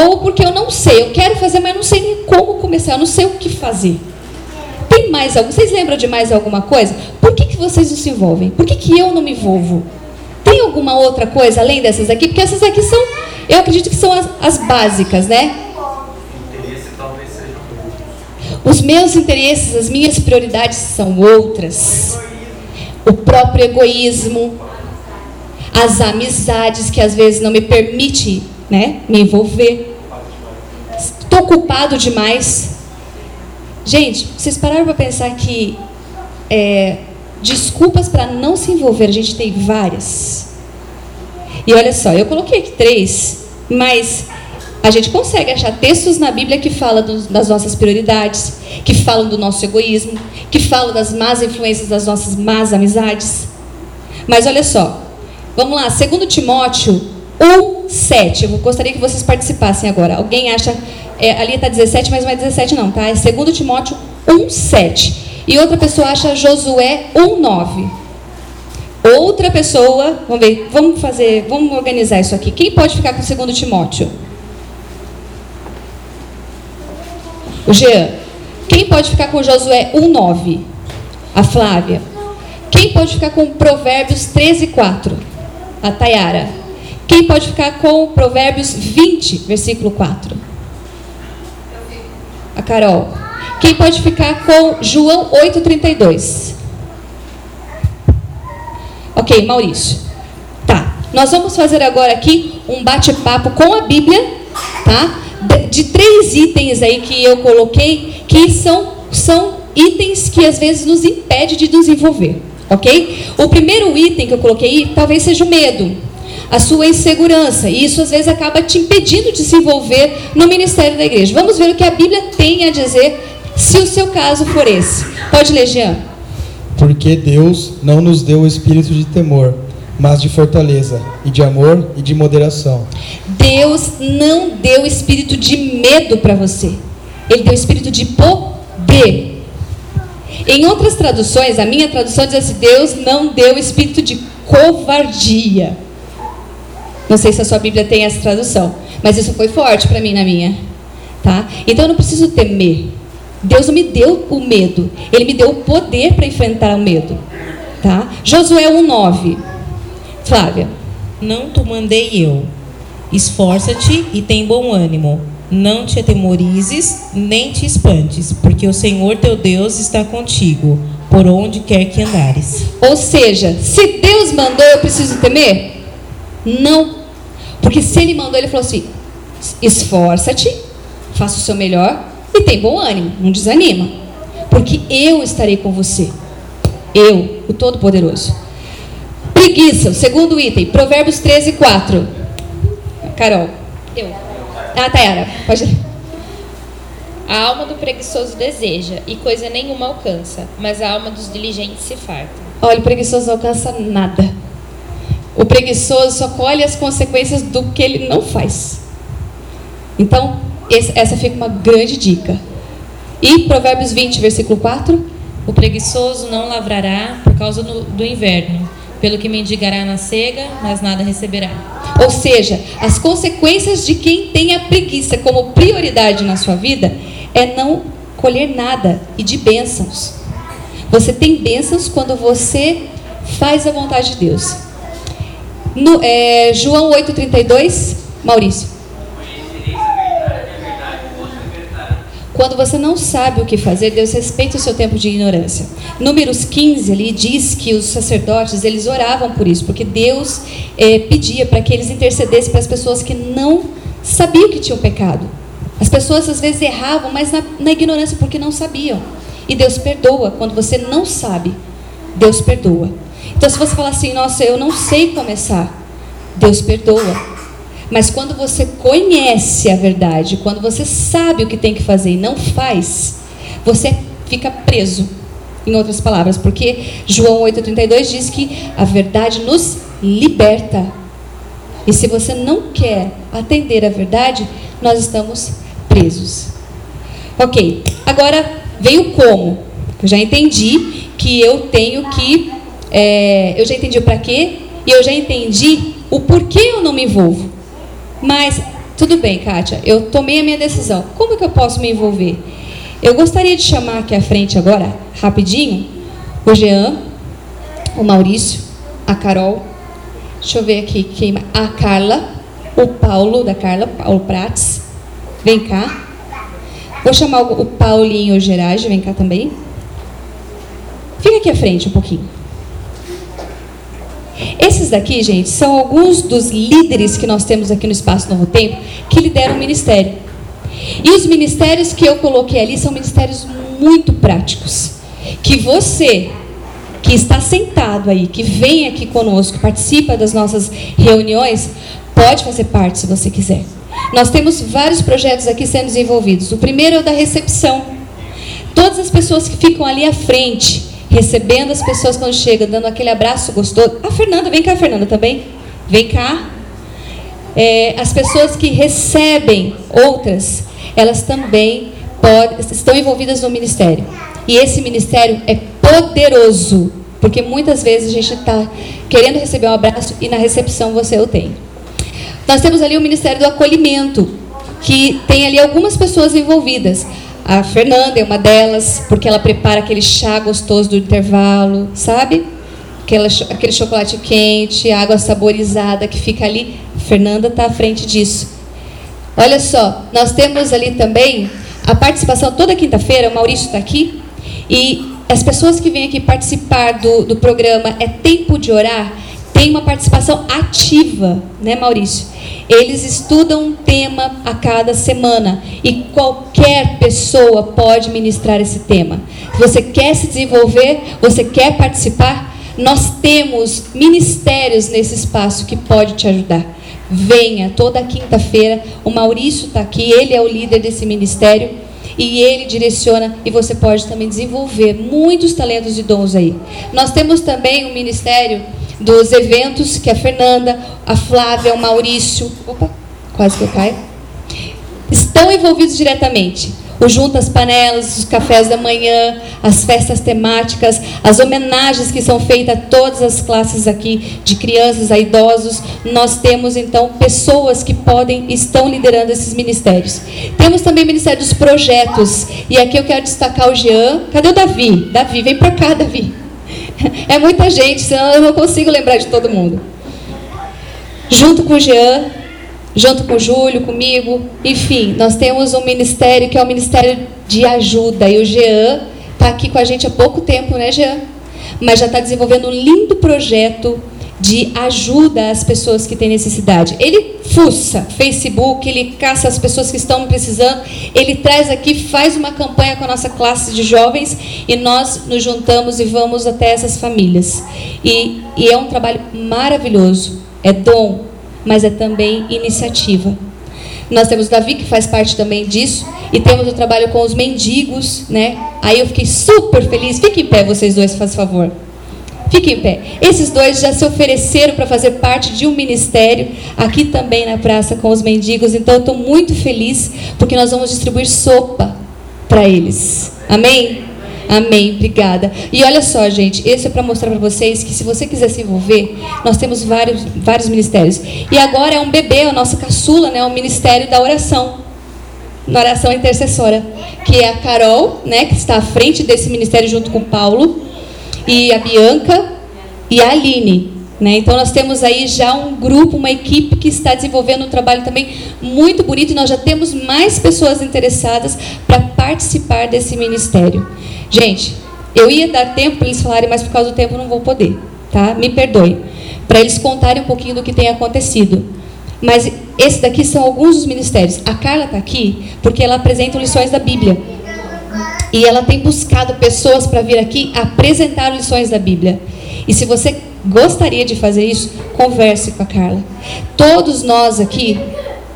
Ou porque eu não sei, eu quero fazer, mas não sei nem como começar, eu não sei o que fazer. Tem mais algum? Vocês lembram de mais alguma coisa? Por que, que vocês não se envolvem? Por que, que eu não me envolvo? Tem alguma outra coisa além dessas aqui? Porque essas aqui são, eu acredito que são as, as básicas, né? Os meus interesses, as minhas prioridades são outras. O próprio egoísmo, as amizades que às vezes não me permite, né, me envolver. Estou ocupado demais. Gente, vocês pararam para pensar que é, desculpas para não se envolver, a gente tem várias. E olha só, eu coloquei aqui três, mas a gente consegue achar textos na Bíblia que falam das nossas prioridades, que falam do nosso egoísmo, que falam das más influências das nossas más amizades. Mas olha só, vamos lá, 2 Timóteo 1, 7. Eu gostaria que vocês participassem agora. Alguém acha. É, ali está 17, mas não é 17, não, tá? É 2 Timóteo 1, 7. E outra pessoa acha Josué 1, 9. Outra pessoa, vamos ver, vamos fazer, vamos organizar isso aqui. Quem pode ficar com 2 Timóteo? O Jean. Quem pode ficar com Josué 1,9? A Flávia. Quem pode ficar com Provérbios 13, 4? A Tayara. Quem pode ficar com Provérbios 20, versículo 4? A Carol. Quem pode ficar com João 8,32? Ok, Maurício. Tá. Nós vamos fazer agora aqui um bate-papo com a Bíblia, tá? de três itens aí que eu coloquei que são, são itens que às vezes nos impede de nos envolver, ok? O primeiro item que eu coloquei talvez seja o medo, a sua insegurança, e isso às vezes acaba te impedindo de se envolver no ministério da igreja. Vamos ver o que a Bíblia tem a dizer, se o seu caso for esse. Pode ler, Jean. Porque Deus não nos deu o espírito de temor, mas de fortaleza, e de amor e de moderação. Deus não deu espírito de medo para você, Ele deu espírito de poder. Em outras traduções, a minha tradução diz assim: Deus não deu espírito de covardia. Não sei se a sua Bíblia tem essa tradução, mas isso foi forte para mim na minha. Tá? Então eu não preciso temer. Deus não me deu o medo, Ele me deu o poder para enfrentar o medo. Tá? Josué 1,9. Flávia. Não te mandei eu. Esforça-te e tem bom ânimo. Não te atemorizes, nem te espantes, porque o Senhor teu Deus está contigo, por onde quer que andares. Ou seja, se Deus mandou, eu preciso temer? Não. Porque se Ele mandou, Ele falou assim: esforça-te, faça o seu melhor e tem bom ânimo, não desanima. Porque eu estarei com você. Eu, o Todo-Poderoso. Preguiça, o segundo item, Provérbios 13, 4. Carol. Eu. Ah, Tayara, pode. A alma do preguiçoso deseja, e coisa nenhuma alcança, mas a alma dos diligentes se farta. Olha, o preguiçoso não alcança nada. O preguiçoso só colhe as consequências do que ele não faz. Então, essa fica uma grande dica. E Provérbios 20, versículo 4. O preguiçoso não lavrará por causa do, do inverno, pelo que mendigará na cega, mas nada receberá. Ou seja, as consequências de quem tem a preguiça como prioridade na sua vida é não colher nada e de bênçãos. Você tem bênçãos quando você faz a vontade de Deus. No, é, João 8,32, Maurício. Quando você não sabe o que fazer, Deus respeita o seu tempo de ignorância. Números 15 ali diz que os sacerdotes eles oravam por isso, porque Deus é, pedia para que eles intercedessem para as pessoas que não sabiam que tinham pecado. As pessoas às vezes erravam, mas na, na ignorância porque não sabiam. E Deus perdoa quando você não sabe. Deus perdoa. Então se você falar assim, nossa, eu não sei começar, Deus perdoa. Mas quando você conhece a verdade, quando você sabe o que tem que fazer e não faz, você fica preso. Em outras palavras, porque João 8,32 diz que a verdade nos liberta. E se você não quer atender a verdade, nós estamos presos. Ok, agora veio como. Eu já entendi que eu tenho que. É, eu já entendi o para quê e eu já entendi o porquê eu não me envolvo. Mas, tudo bem, Kátia, eu tomei a minha decisão. Como é que eu posso me envolver? Eu gostaria de chamar aqui à frente agora, rapidinho, o Jean, o Maurício, a Carol, deixa eu ver aqui quem a Carla, o Paulo, da Carla, Paulo Prates. Vem cá. Vou chamar o Paulinho Gerage, vem cá também. Fica aqui à frente um pouquinho. Esses daqui, gente, são alguns dos líderes que nós temos aqui no Espaço Novo Tempo que lideram o ministério. E os ministérios que eu coloquei ali são ministérios muito práticos. Que você, que está sentado aí, que vem aqui conosco, participa das nossas reuniões, pode fazer parte se você quiser. Nós temos vários projetos aqui sendo desenvolvidos. O primeiro é o da recepção. Todas as pessoas que ficam ali à frente, recebendo as pessoas quando chegam, dando aquele abraço gostoso. A Fernanda, vem cá, Fernanda, também. Vem cá. É, as pessoas que recebem outras, elas também podem, estão envolvidas no ministério. E esse ministério é poderoso, porque muitas vezes a gente está querendo receber um abraço e na recepção você o tem. Nós temos ali o Ministério do Acolhimento, que tem ali algumas pessoas envolvidas. A Fernanda é uma delas, porque ela prepara aquele chá gostoso do intervalo, sabe? Aquela, aquele chocolate quente, água saborizada que fica ali. A Fernanda está à frente disso. Olha só, nós temos ali também a participação toda quinta-feira, o Maurício está aqui, e as pessoas que vêm aqui participar do, do programa É Tempo de Orar, tem uma participação ativa, né, Maurício? Eles estudam um tema a cada semana e qualquer pessoa pode ministrar esse tema. Se você quer se desenvolver, você quer participar, nós temos ministérios nesse espaço que pode te ajudar. Venha toda quinta-feira, o Maurício está aqui, ele é o líder desse ministério e ele direciona e você pode também desenvolver muitos talentos e dons aí. Nós temos também um ministério dos eventos, que é a Fernanda, a Flávia, o Maurício, opa, quase que eu caio, estão envolvidos diretamente. O Juntas Panelas, os cafés da manhã, as festas temáticas, as homenagens que são feitas a todas as classes aqui, de crianças a idosos. Nós temos, então, pessoas que podem, estão liderando esses ministérios. Temos também o Ministério dos Projetos. E aqui eu quero destacar o Jean. Cadê o Davi? Davi, vem para cá, Davi. É muita gente, senão eu não consigo lembrar de todo mundo. Junto com o Jean, junto com o Júlio, comigo, enfim, nós temos um ministério que é o Ministério de Ajuda. E o Jean está aqui com a gente há pouco tempo, né, Jean? Mas já está desenvolvendo um lindo projeto de ajuda às pessoas que têm necessidade. Ele fuça Facebook, ele caça as pessoas que estão precisando, ele traz aqui, faz uma campanha com a nossa classe de jovens e nós nos juntamos e vamos até essas famílias. E, e é um trabalho maravilhoso, é dom, mas é também iniciativa. Nós temos o Davi, que faz parte também disso, e temos o trabalho com os mendigos, né? Aí eu fiquei super feliz. Fiquem em pé, vocês dois, faz favor. Fique em pé. Esses dois já se ofereceram para fazer parte de um ministério aqui também na praça com os mendigos. Então eu estou muito feliz porque nós vamos distribuir sopa para eles. Amém? Amém, obrigada. E olha só, gente, esse é para mostrar para vocês que se você quiser se envolver, nós temos vários, vários ministérios. E agora é um bebê, a nossa caçula, né, o ministério da oração. Na oração intercessora, que é a Carol, né, que está à frente desse ministério junto com o Paulo e a Bianca e a Aline. Né? Então nós temos aí já um grupo, uma equipe que está desenvolvendo um trabalho também muito bonito e nós já temos mais pessoas interessadas para participar desse ministério. Gente, eu ia dar tempo para eles falarem, mas por causa do tempo não vou poder, tá? Me perdoe. Para eles contarem um pouquinho do que tem acontecido. Mas esses daqui são alguns dos ministérios. A Carla está aqui porque ela apresenta lições da Bíblia. E ela tem buscado pessoas para vir aqui apresentar lições da Bíblia. E se você gostaria de fazer isso, converse com a Carla. Todos nós aqui,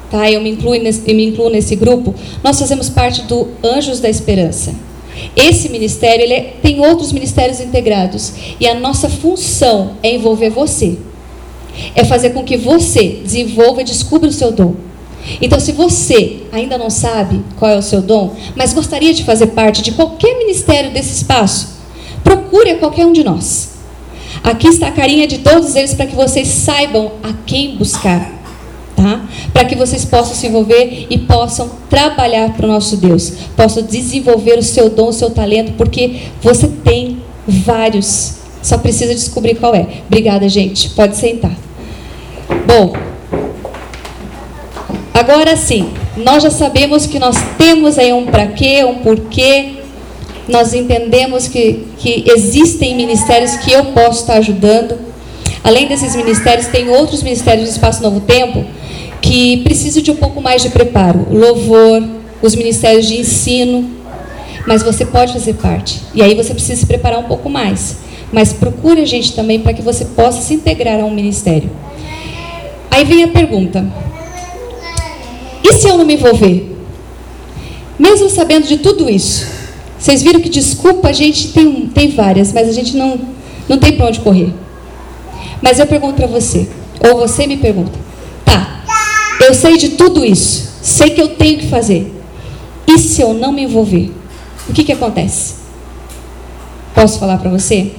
tá? Eu me incluo nesse, me incluo nesse grupo. Nós fazemos parte do Anjos da Esperança. Esse ministério ele é, tem outros ministérios integrados e a nossa função é envolver você. É fazer com que você desenvolva e descubra o seu dom. Então, se você ainda não sabe qual é o seu dom, mas gostaria de fazer parte de qualquer ministério desse espaço, procure qualquer um de nós. Aqui está a carinha de todos eles para que vocês saibam a quem buscar. Tá? Para que vocês possam se envolver e possam trabalhar para o nosso Deus, possam desenvolver o seu dom, o seu talento, porque você tem vários, só precisa descobrir qual é. Obrigada, gente. Pode sentar. Bom, Agora sim, Nós já sabemos que nós temos aí um para quê, um porquê. Nós entendemos que, que existem ministérios que eu posso estar ajudando. Além desses ministérios, tem outros ministérios do Espaço Novo Tempo que precisam de um pouco mais de preparo. Louvor, os ministérios de ensino. Mas você pode fazer parte. E aí você precisa se preparar um pouco mais. Mas procure a gente também para que você possa se integrar a um ministério. Aí vem a pergunta: e se eu não me envolver? Mesmo sabendo de tudo isso, vocês viram que desculpa a gente tem, tem várias, mas a gente não, não tem para onde correr. Mas eu pergunto para você, ou você me pergunta: tá, eu sei de tudo isso, sei que eu tenho que fazer. E se eu não me envolver? O que, que acontece? Posso falar para você?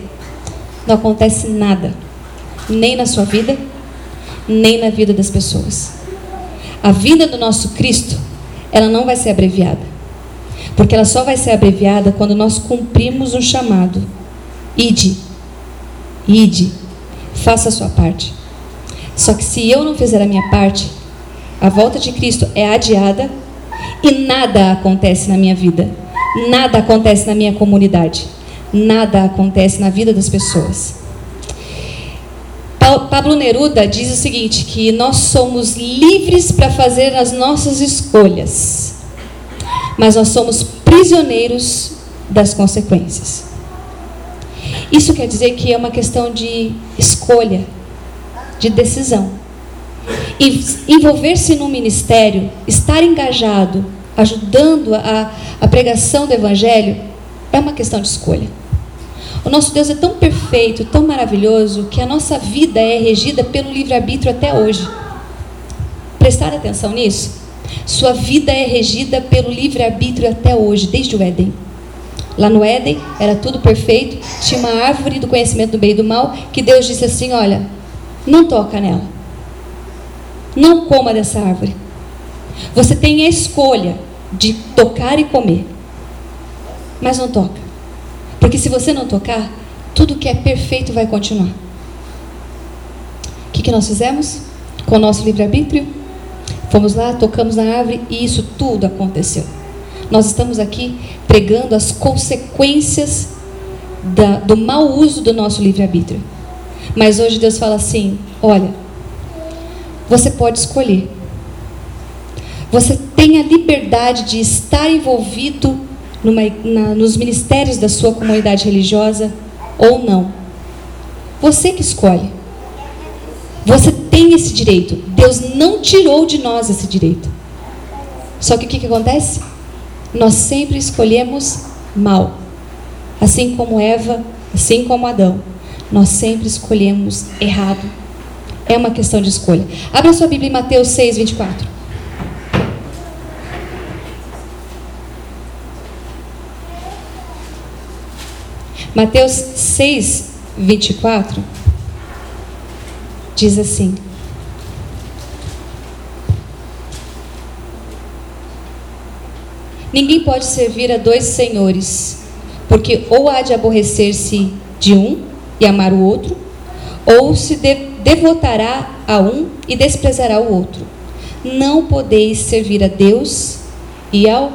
Não acontece nada, nem na sua vida, nem na vida das pessoas. A vida do nosso Cristo, ela não vai ser abreviada. Porque ela só vai ser abreviada quando nós cumprimos o chamado. Ide. Ide. Faça a sua parte. Só que se eu não fizer a minha parte, a volta de Cristo é adiada e nada acontece na minha vida. Nada acontece na minha comunidade. Nada acontece na vida das pessoas. Pablo Neruda diz o seguinte: que nós somos livres para fazer as nossas escolhas, mas nós somos prisioneiros das consequências. Isso quer dizer que é uma questão de escolha, de decisão. E envolver-se no ministério, estar engajado, ajudando a, a pregação do Evangelho, é uma questão de escolha. O nosso Deus é tão perfeito, tão maravilhoso, que a nossa vida é regida pelo livre-arbítrio até hoje. Prestar atenção nisso? Sua vida é regida pelo livre-arbítrio até hoje, desde o Éden. Lá no Éden era tudo perfeito, tinha uma árvore do conhecimento do bem e do mal, que Deus disse assim: Olha, não toca nela, não coma dessa árvore. Você tem a escolha de tocar e comer, mas não toca. Porque se você não tocar, tudo que é perfeito vai continuar. O que, que nós fizemos com o nosso livre-arbítrio? Fomos lá, tocamos na árvore e isso tudo aconteceu. Nós estamos aqui pregando as consequências da, do mau uso do nosso livre-arbítrio. Mas hoje Deus fala assim: olha, você pode escolher. Você tem a liberdade de estar envolvido numa, na, nos ministérios da sua comunidade religiosa ou não. Você que escolhe. Você tem esse direito. Deus não tirou de nós esse direito. Só que o que, que acontece? Nós sempre escolhemos mal. Assim como Eva, assim como Adão. Nós sempre escolhemos errado. É uma questão de escolha. Abra sua Bíblia em Mateus 6, 24. Mateus 6, 24 diz assim: Ninguém pode servir a dois senhores, porque ou há de aborrecer-se de um e amar o outro, ou se devotará a um e desprezará o outro. Não podeis servir a Deus e ao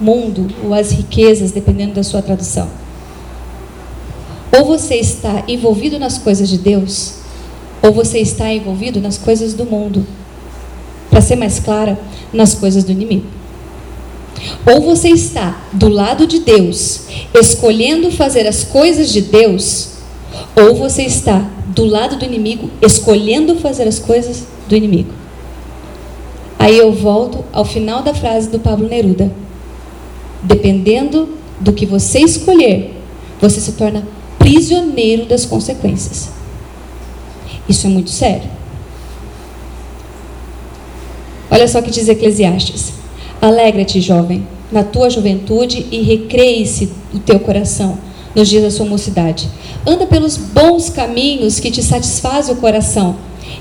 mundo, ou às riquezas, dependendo da sua tradução. Ou você está envolvido nas coisas de Deus, ou você está envolvido nas coisas do mundo. Para ser mais clara, nas coisas do inimigo. Ou você está do lado de Deus, escolhendo fazer as coisas de Deus, ou você está do lado do inimigo, escolhendo fazer as coisas do inimigo. Aí eu volto ao final da frase do Pablo Neruda. Dependendo do que você escolher, você se torna prisioneiro das consequências. Isso é muito sério. Olha só o que diz Eclesiastes: Alegra-te, jovem, na tua juventude e recreie-se o teu coração nos dias da sua mocidade. Anda pelos bons caminhos que te satisfazem o coração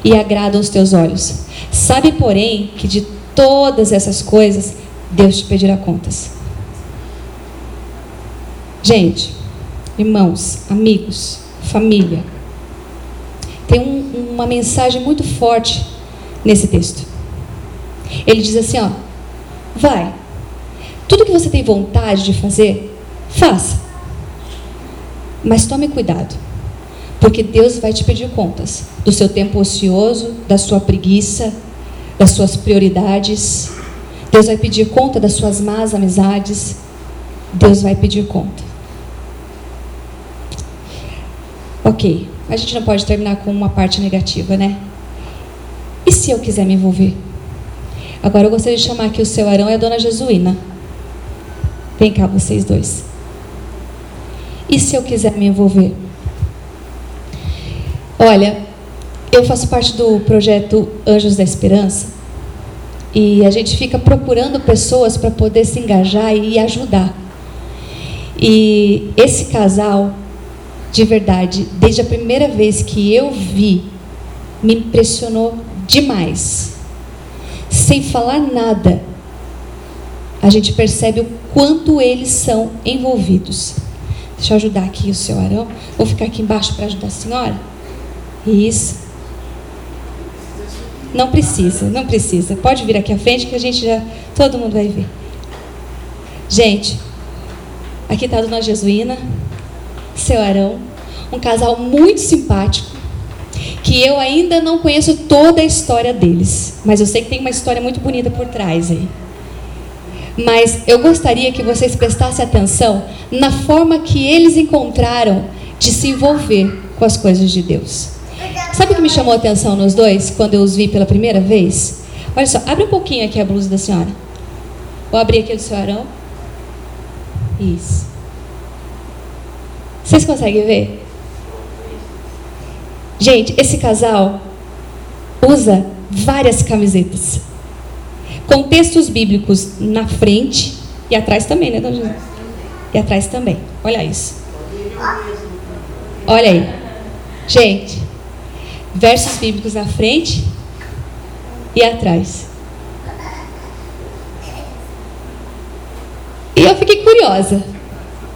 e agradam os teus olhos. Sabe, porém, que de todas essas coisas Deus te pedirá contas. Gente, irmãos, amigos, família. Tem um, uma mensagem muito forte nesse texto. Ele diz assim: ó, Vai. Tudo que você tem vontade de fazer, faça. Mas tome cuidado, porque Deus vai te pedir contas do seu tempo ocioso, da sua preguiça, das suas prioridades. Deus vai pedir conta das suas más amizades. Deus vai pedir conta. Ok, a gente não pode terminar com uma parte negativa, né? E se eu quiser me envolver? Agora eu gostaria de chamar aqui o seu Arão e a dona Jesuína. Vem cá, vocês dois. E se eu quiser me envolver? Olha, eu faço parte do projeto Anjos da Esperança e a gente fica procurando pessoas para poder se engajar e ajudar. E esse casal, de verdade, desde a primeira vez que eu vi, me impressionou demais. Sem falar nada, a gente percebe o quanto eles são envolvidos. Deixa eu ajudar aqui o seu Arão. Vou ficar aqui embaixo para ajudar a senhora. Isso. Não precisa, não precisa. Pode vir aqui à frente que a gente já. Todo mundo vai ver. Gente, aqui está a dona Jesuína, seu Arão, um casal muito simpático, que eu ainda não conheço toda a história deles, mas eu sei que tem uma história muito bonita por trás aí. Mas eu gostaria que vocês prestassem atenção na forma que eles encontraram de se envolver com as coisas de Deus. Sabe o que me chamou a atenção nos dois quando eu os vi pela primeira vez? Olha só, abre um pouquinho aqui a blusa da senhora. Vou abrir aqui do seu Arão. Isso. Vocês conseguem ver? Gente, esse casal usa várias camisetas com textos bíblicos na frente e atrás também, né, dona? E atrás também. Olha isso. Olha aí. Gente, versos bíblicos na frente e atrás. E eu fiquei curiosa,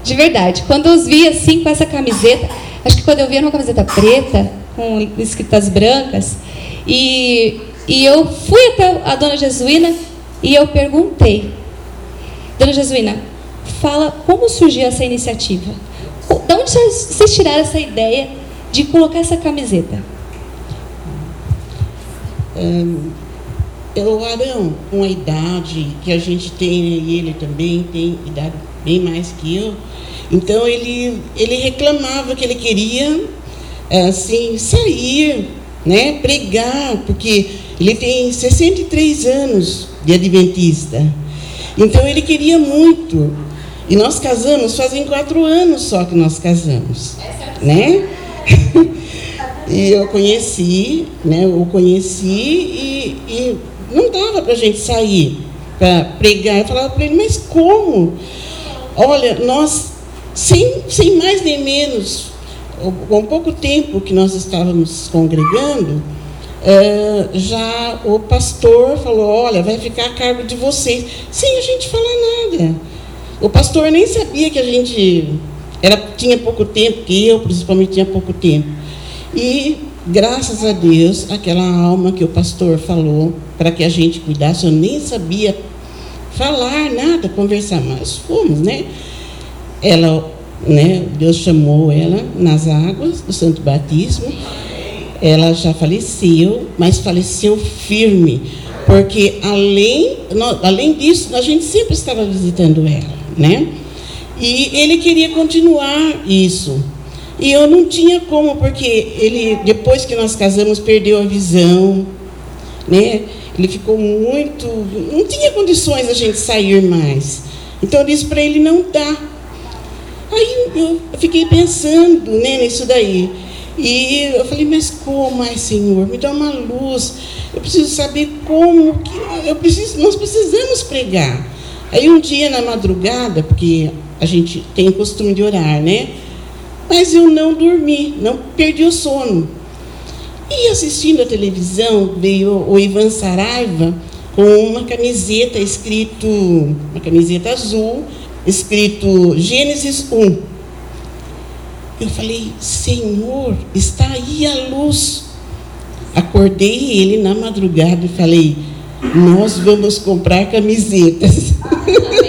de verdade. Quando eu os vi assim com essa camiseta, acho que quando eu vi era uma camiseta preta, com escritas brancas, e e eu fui até a dona Jesuína e eu perguntei: Dona Jesuína, fala como surgiu essa iniciativa? De onde vocês tiraram essa ideia de colocar essa camiseta? o Arão, com a idade que a gente tem, e ele também tem idade bem mais que eu, então ele, ele reclamava que ele queria assim, sair, né, pregar, porque ele tem 63 anos de adventista. Então ele queria muito. E nós casamos, fazem quatro anos só que nós casamos. Né? e eu conheci, né? Eu conheci e, e não dava para a gente sair para pregar. Eu falava para ele, mas como? Olha, nós, sem, sem mais nem menos, com pouco tempo que nós estávamos congregando, é, já o pastor falou: olha, vai ficar a cargo de vocês, sem a gente falar nada. O pastor nem sabia que a gente era, tinha pouco tempo, que eu principalmente tinha pouco tempo. E graças a Deus, aquela alma que o pastor falou para que a gente cuidasse, eu nem sabia falar nada, conversar, mas fomos, né? Ela, né? Deus chamou ela nas águas do Santo Batismo ela já faleceu, mas faleceu firme, porque além, além disso, a gente sempre estava visitando ela, né? E ele queria continuar isso. E eu não tinha como, porque ele, depois que nós casamos, perdeu a visão, né? Ele ficou muito. Não tinha condições a gente sair mais. Então eu disse para ele: não dá. Aí eu fiquei pensando né, nisso daí. E eu falei, mas como, ai Senhor, me dá uma luz. Eu preciso saber como que eu preciso, nós precisamos pregar. Aí um dia na madrugada, porque a gente tem o costume de orar, né? Mas eu não dormi, não perdi o sono. E assistindo a televisão, veio o Ivan Saraiva com uma camiseta escrito, uma camiseta azul, escrito Gênesis 1. Eu falei, Senhor, está aí a luz. Acordei ele na madrugada e falei, nós vamos comprar camisetas.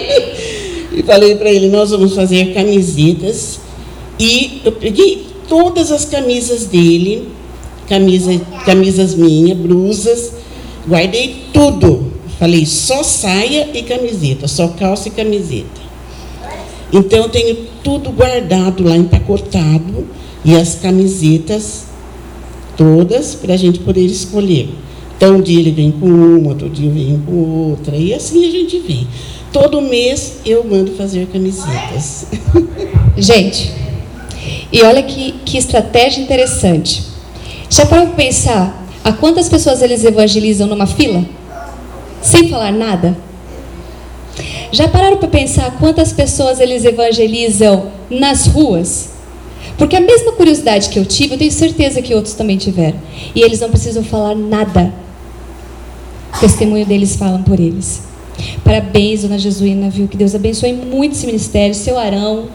e falei para ele, nós vamos fazer camisetas. E eu peguei todas as camisas dele, camisa, camisas minhas, blusas, guardei tudo. Falei, só saia e camiseta, só calça e camiseta. Então eu tenho tudo guardado lá, empacotado, e as camisetas todas para a gente poder escolher. Então um dia ele vem com uma, outro dia venho com outra, e assim a gente vem. Todo mês eu mando fazer camisetas. Gente, e olha que, que estratégia interessante. Já para pensar a quantas pessoas eles evangelizam numa fila? Sem falar nada? Já pararam para pensar quantas pessoas eles evangelizam nas ruas? Porque a mesma curiosidade que eu tive, eu tenho certeza que outros também tiveram. E eles não precisam falar nada. O testemunho deles falam por eles. Parabéns, dona Jesuína, viu? Que Deus abençoe muito esse ministério, seu Arão.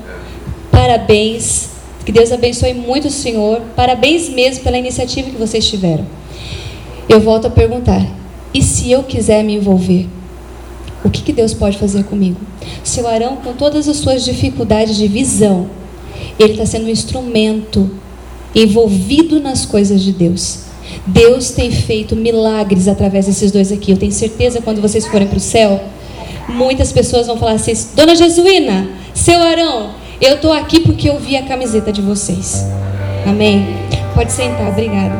Parabéns. Que Deus abençoe muito o senhor. Parabéns mesmo pela iniciativa que vocês tiveram. Eu volto a perguntar: e se eu quiser me envolver? O que, que Deus pode fazer comigo? Seu Arão, com todas as suas dificuldades de visão, ele está sendo um instrumento envolvido nas coisas de Deus. Deus tem feito milagres através desses dois aqui. Eu tenho certeza quando vocês forem para o céu, muitas pessoas vão falar assim: Dona Jesuína, seu Arão, eu estou aqui porque eu vi a camiseta de vocês. Amém? Pode sentar, obrigada.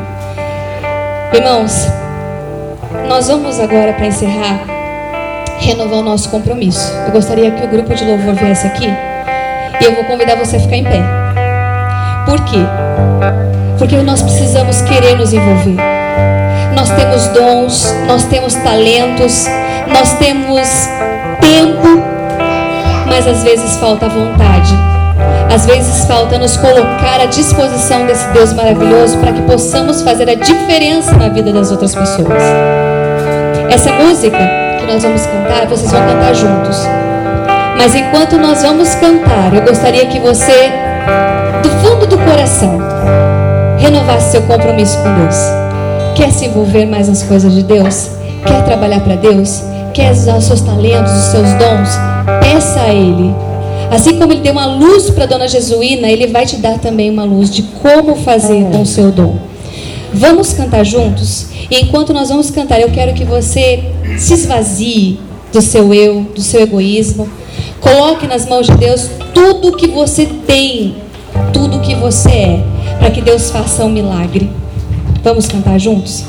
Irmãos, nós vamos agora para encerrar, renovar o nosso compromisso. Eu gostaria que o grupo de louvor viesse aqui e eu vou convidar você a ficar em pé. Por quê? Porque nós precisamos querer nos envolver. Nós temos dons, nós temos talentos, nós temos às vezes falta vontade. Às vezes falta nos colocar à disposição desse Deus maravilhoso para que possamos fazer a diferença na vida das outras pessoas. Essa música que nós vamos cantar, vocês vão cantar juntos. Mas enquanto nós vamos cantar, eu gostaria que você, do fundo do coração, renovasse seu compromisso com Deus. Quer se envolver mais nas coisas de Deus? Quer trabalhar para Deus? Quer usar os seus talentos, os seus dons? Peça a Ele. Assim como Ele deu uma luz para Dona Jesuína, Ele vai te dar também uma luz de como fazer com o seu dom. Vamos cantar juntos? E enquanto nós vamos cantar, eu quero que você se esvazie do seu eu, do seu egoísmo. Coloque nas mãos de Deus tudo o que você tem, tudo o que você é, para que Deus faça um milagre. Vamos cantar juntos?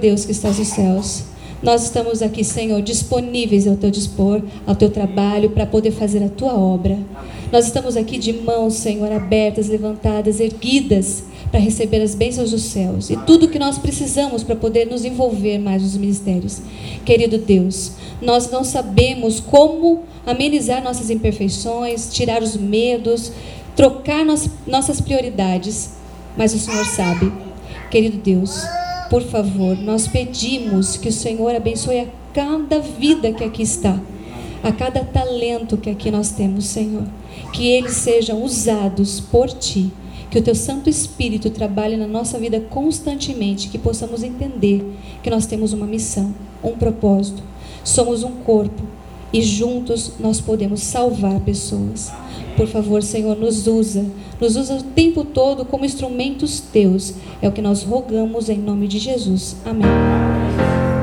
Deus que estás nos céus, nós estamos aqui, Senhor, disponíveis ao teu dispor, ao teu trabalho, para poder fazer a tua obra. Nós estamos aqui de mãos, Senhor, abertas, levantadas, erguidas, para receber as bênçãos dos céus e tudo que nós precisamos para poder nos envolver mais nos ministérios. Querido Deus, nós não sabemos como amenizar nossas imperfeições, tirar os medos, trocar nossas prioridades, mas o Senhor sabe. Querido Deus, por favor, nós pedimos que o Senhor abençoe a cada vida que aqui está, a cada talento que aqui nós temos, Senhor. Que eles sejam usados por Ti. Que o Teu Santo Espírito trabalhe na nossa vida constantemente, que possamos entender que nós temos uma missão, um propósito. Somos um corpo e juntos nós podemos salvar pessoas. Por favor, Senhor, nos usa, nos usa o tempo todo como instrumentos teus. É o que nós rogamos em nome de Jesus. Amém.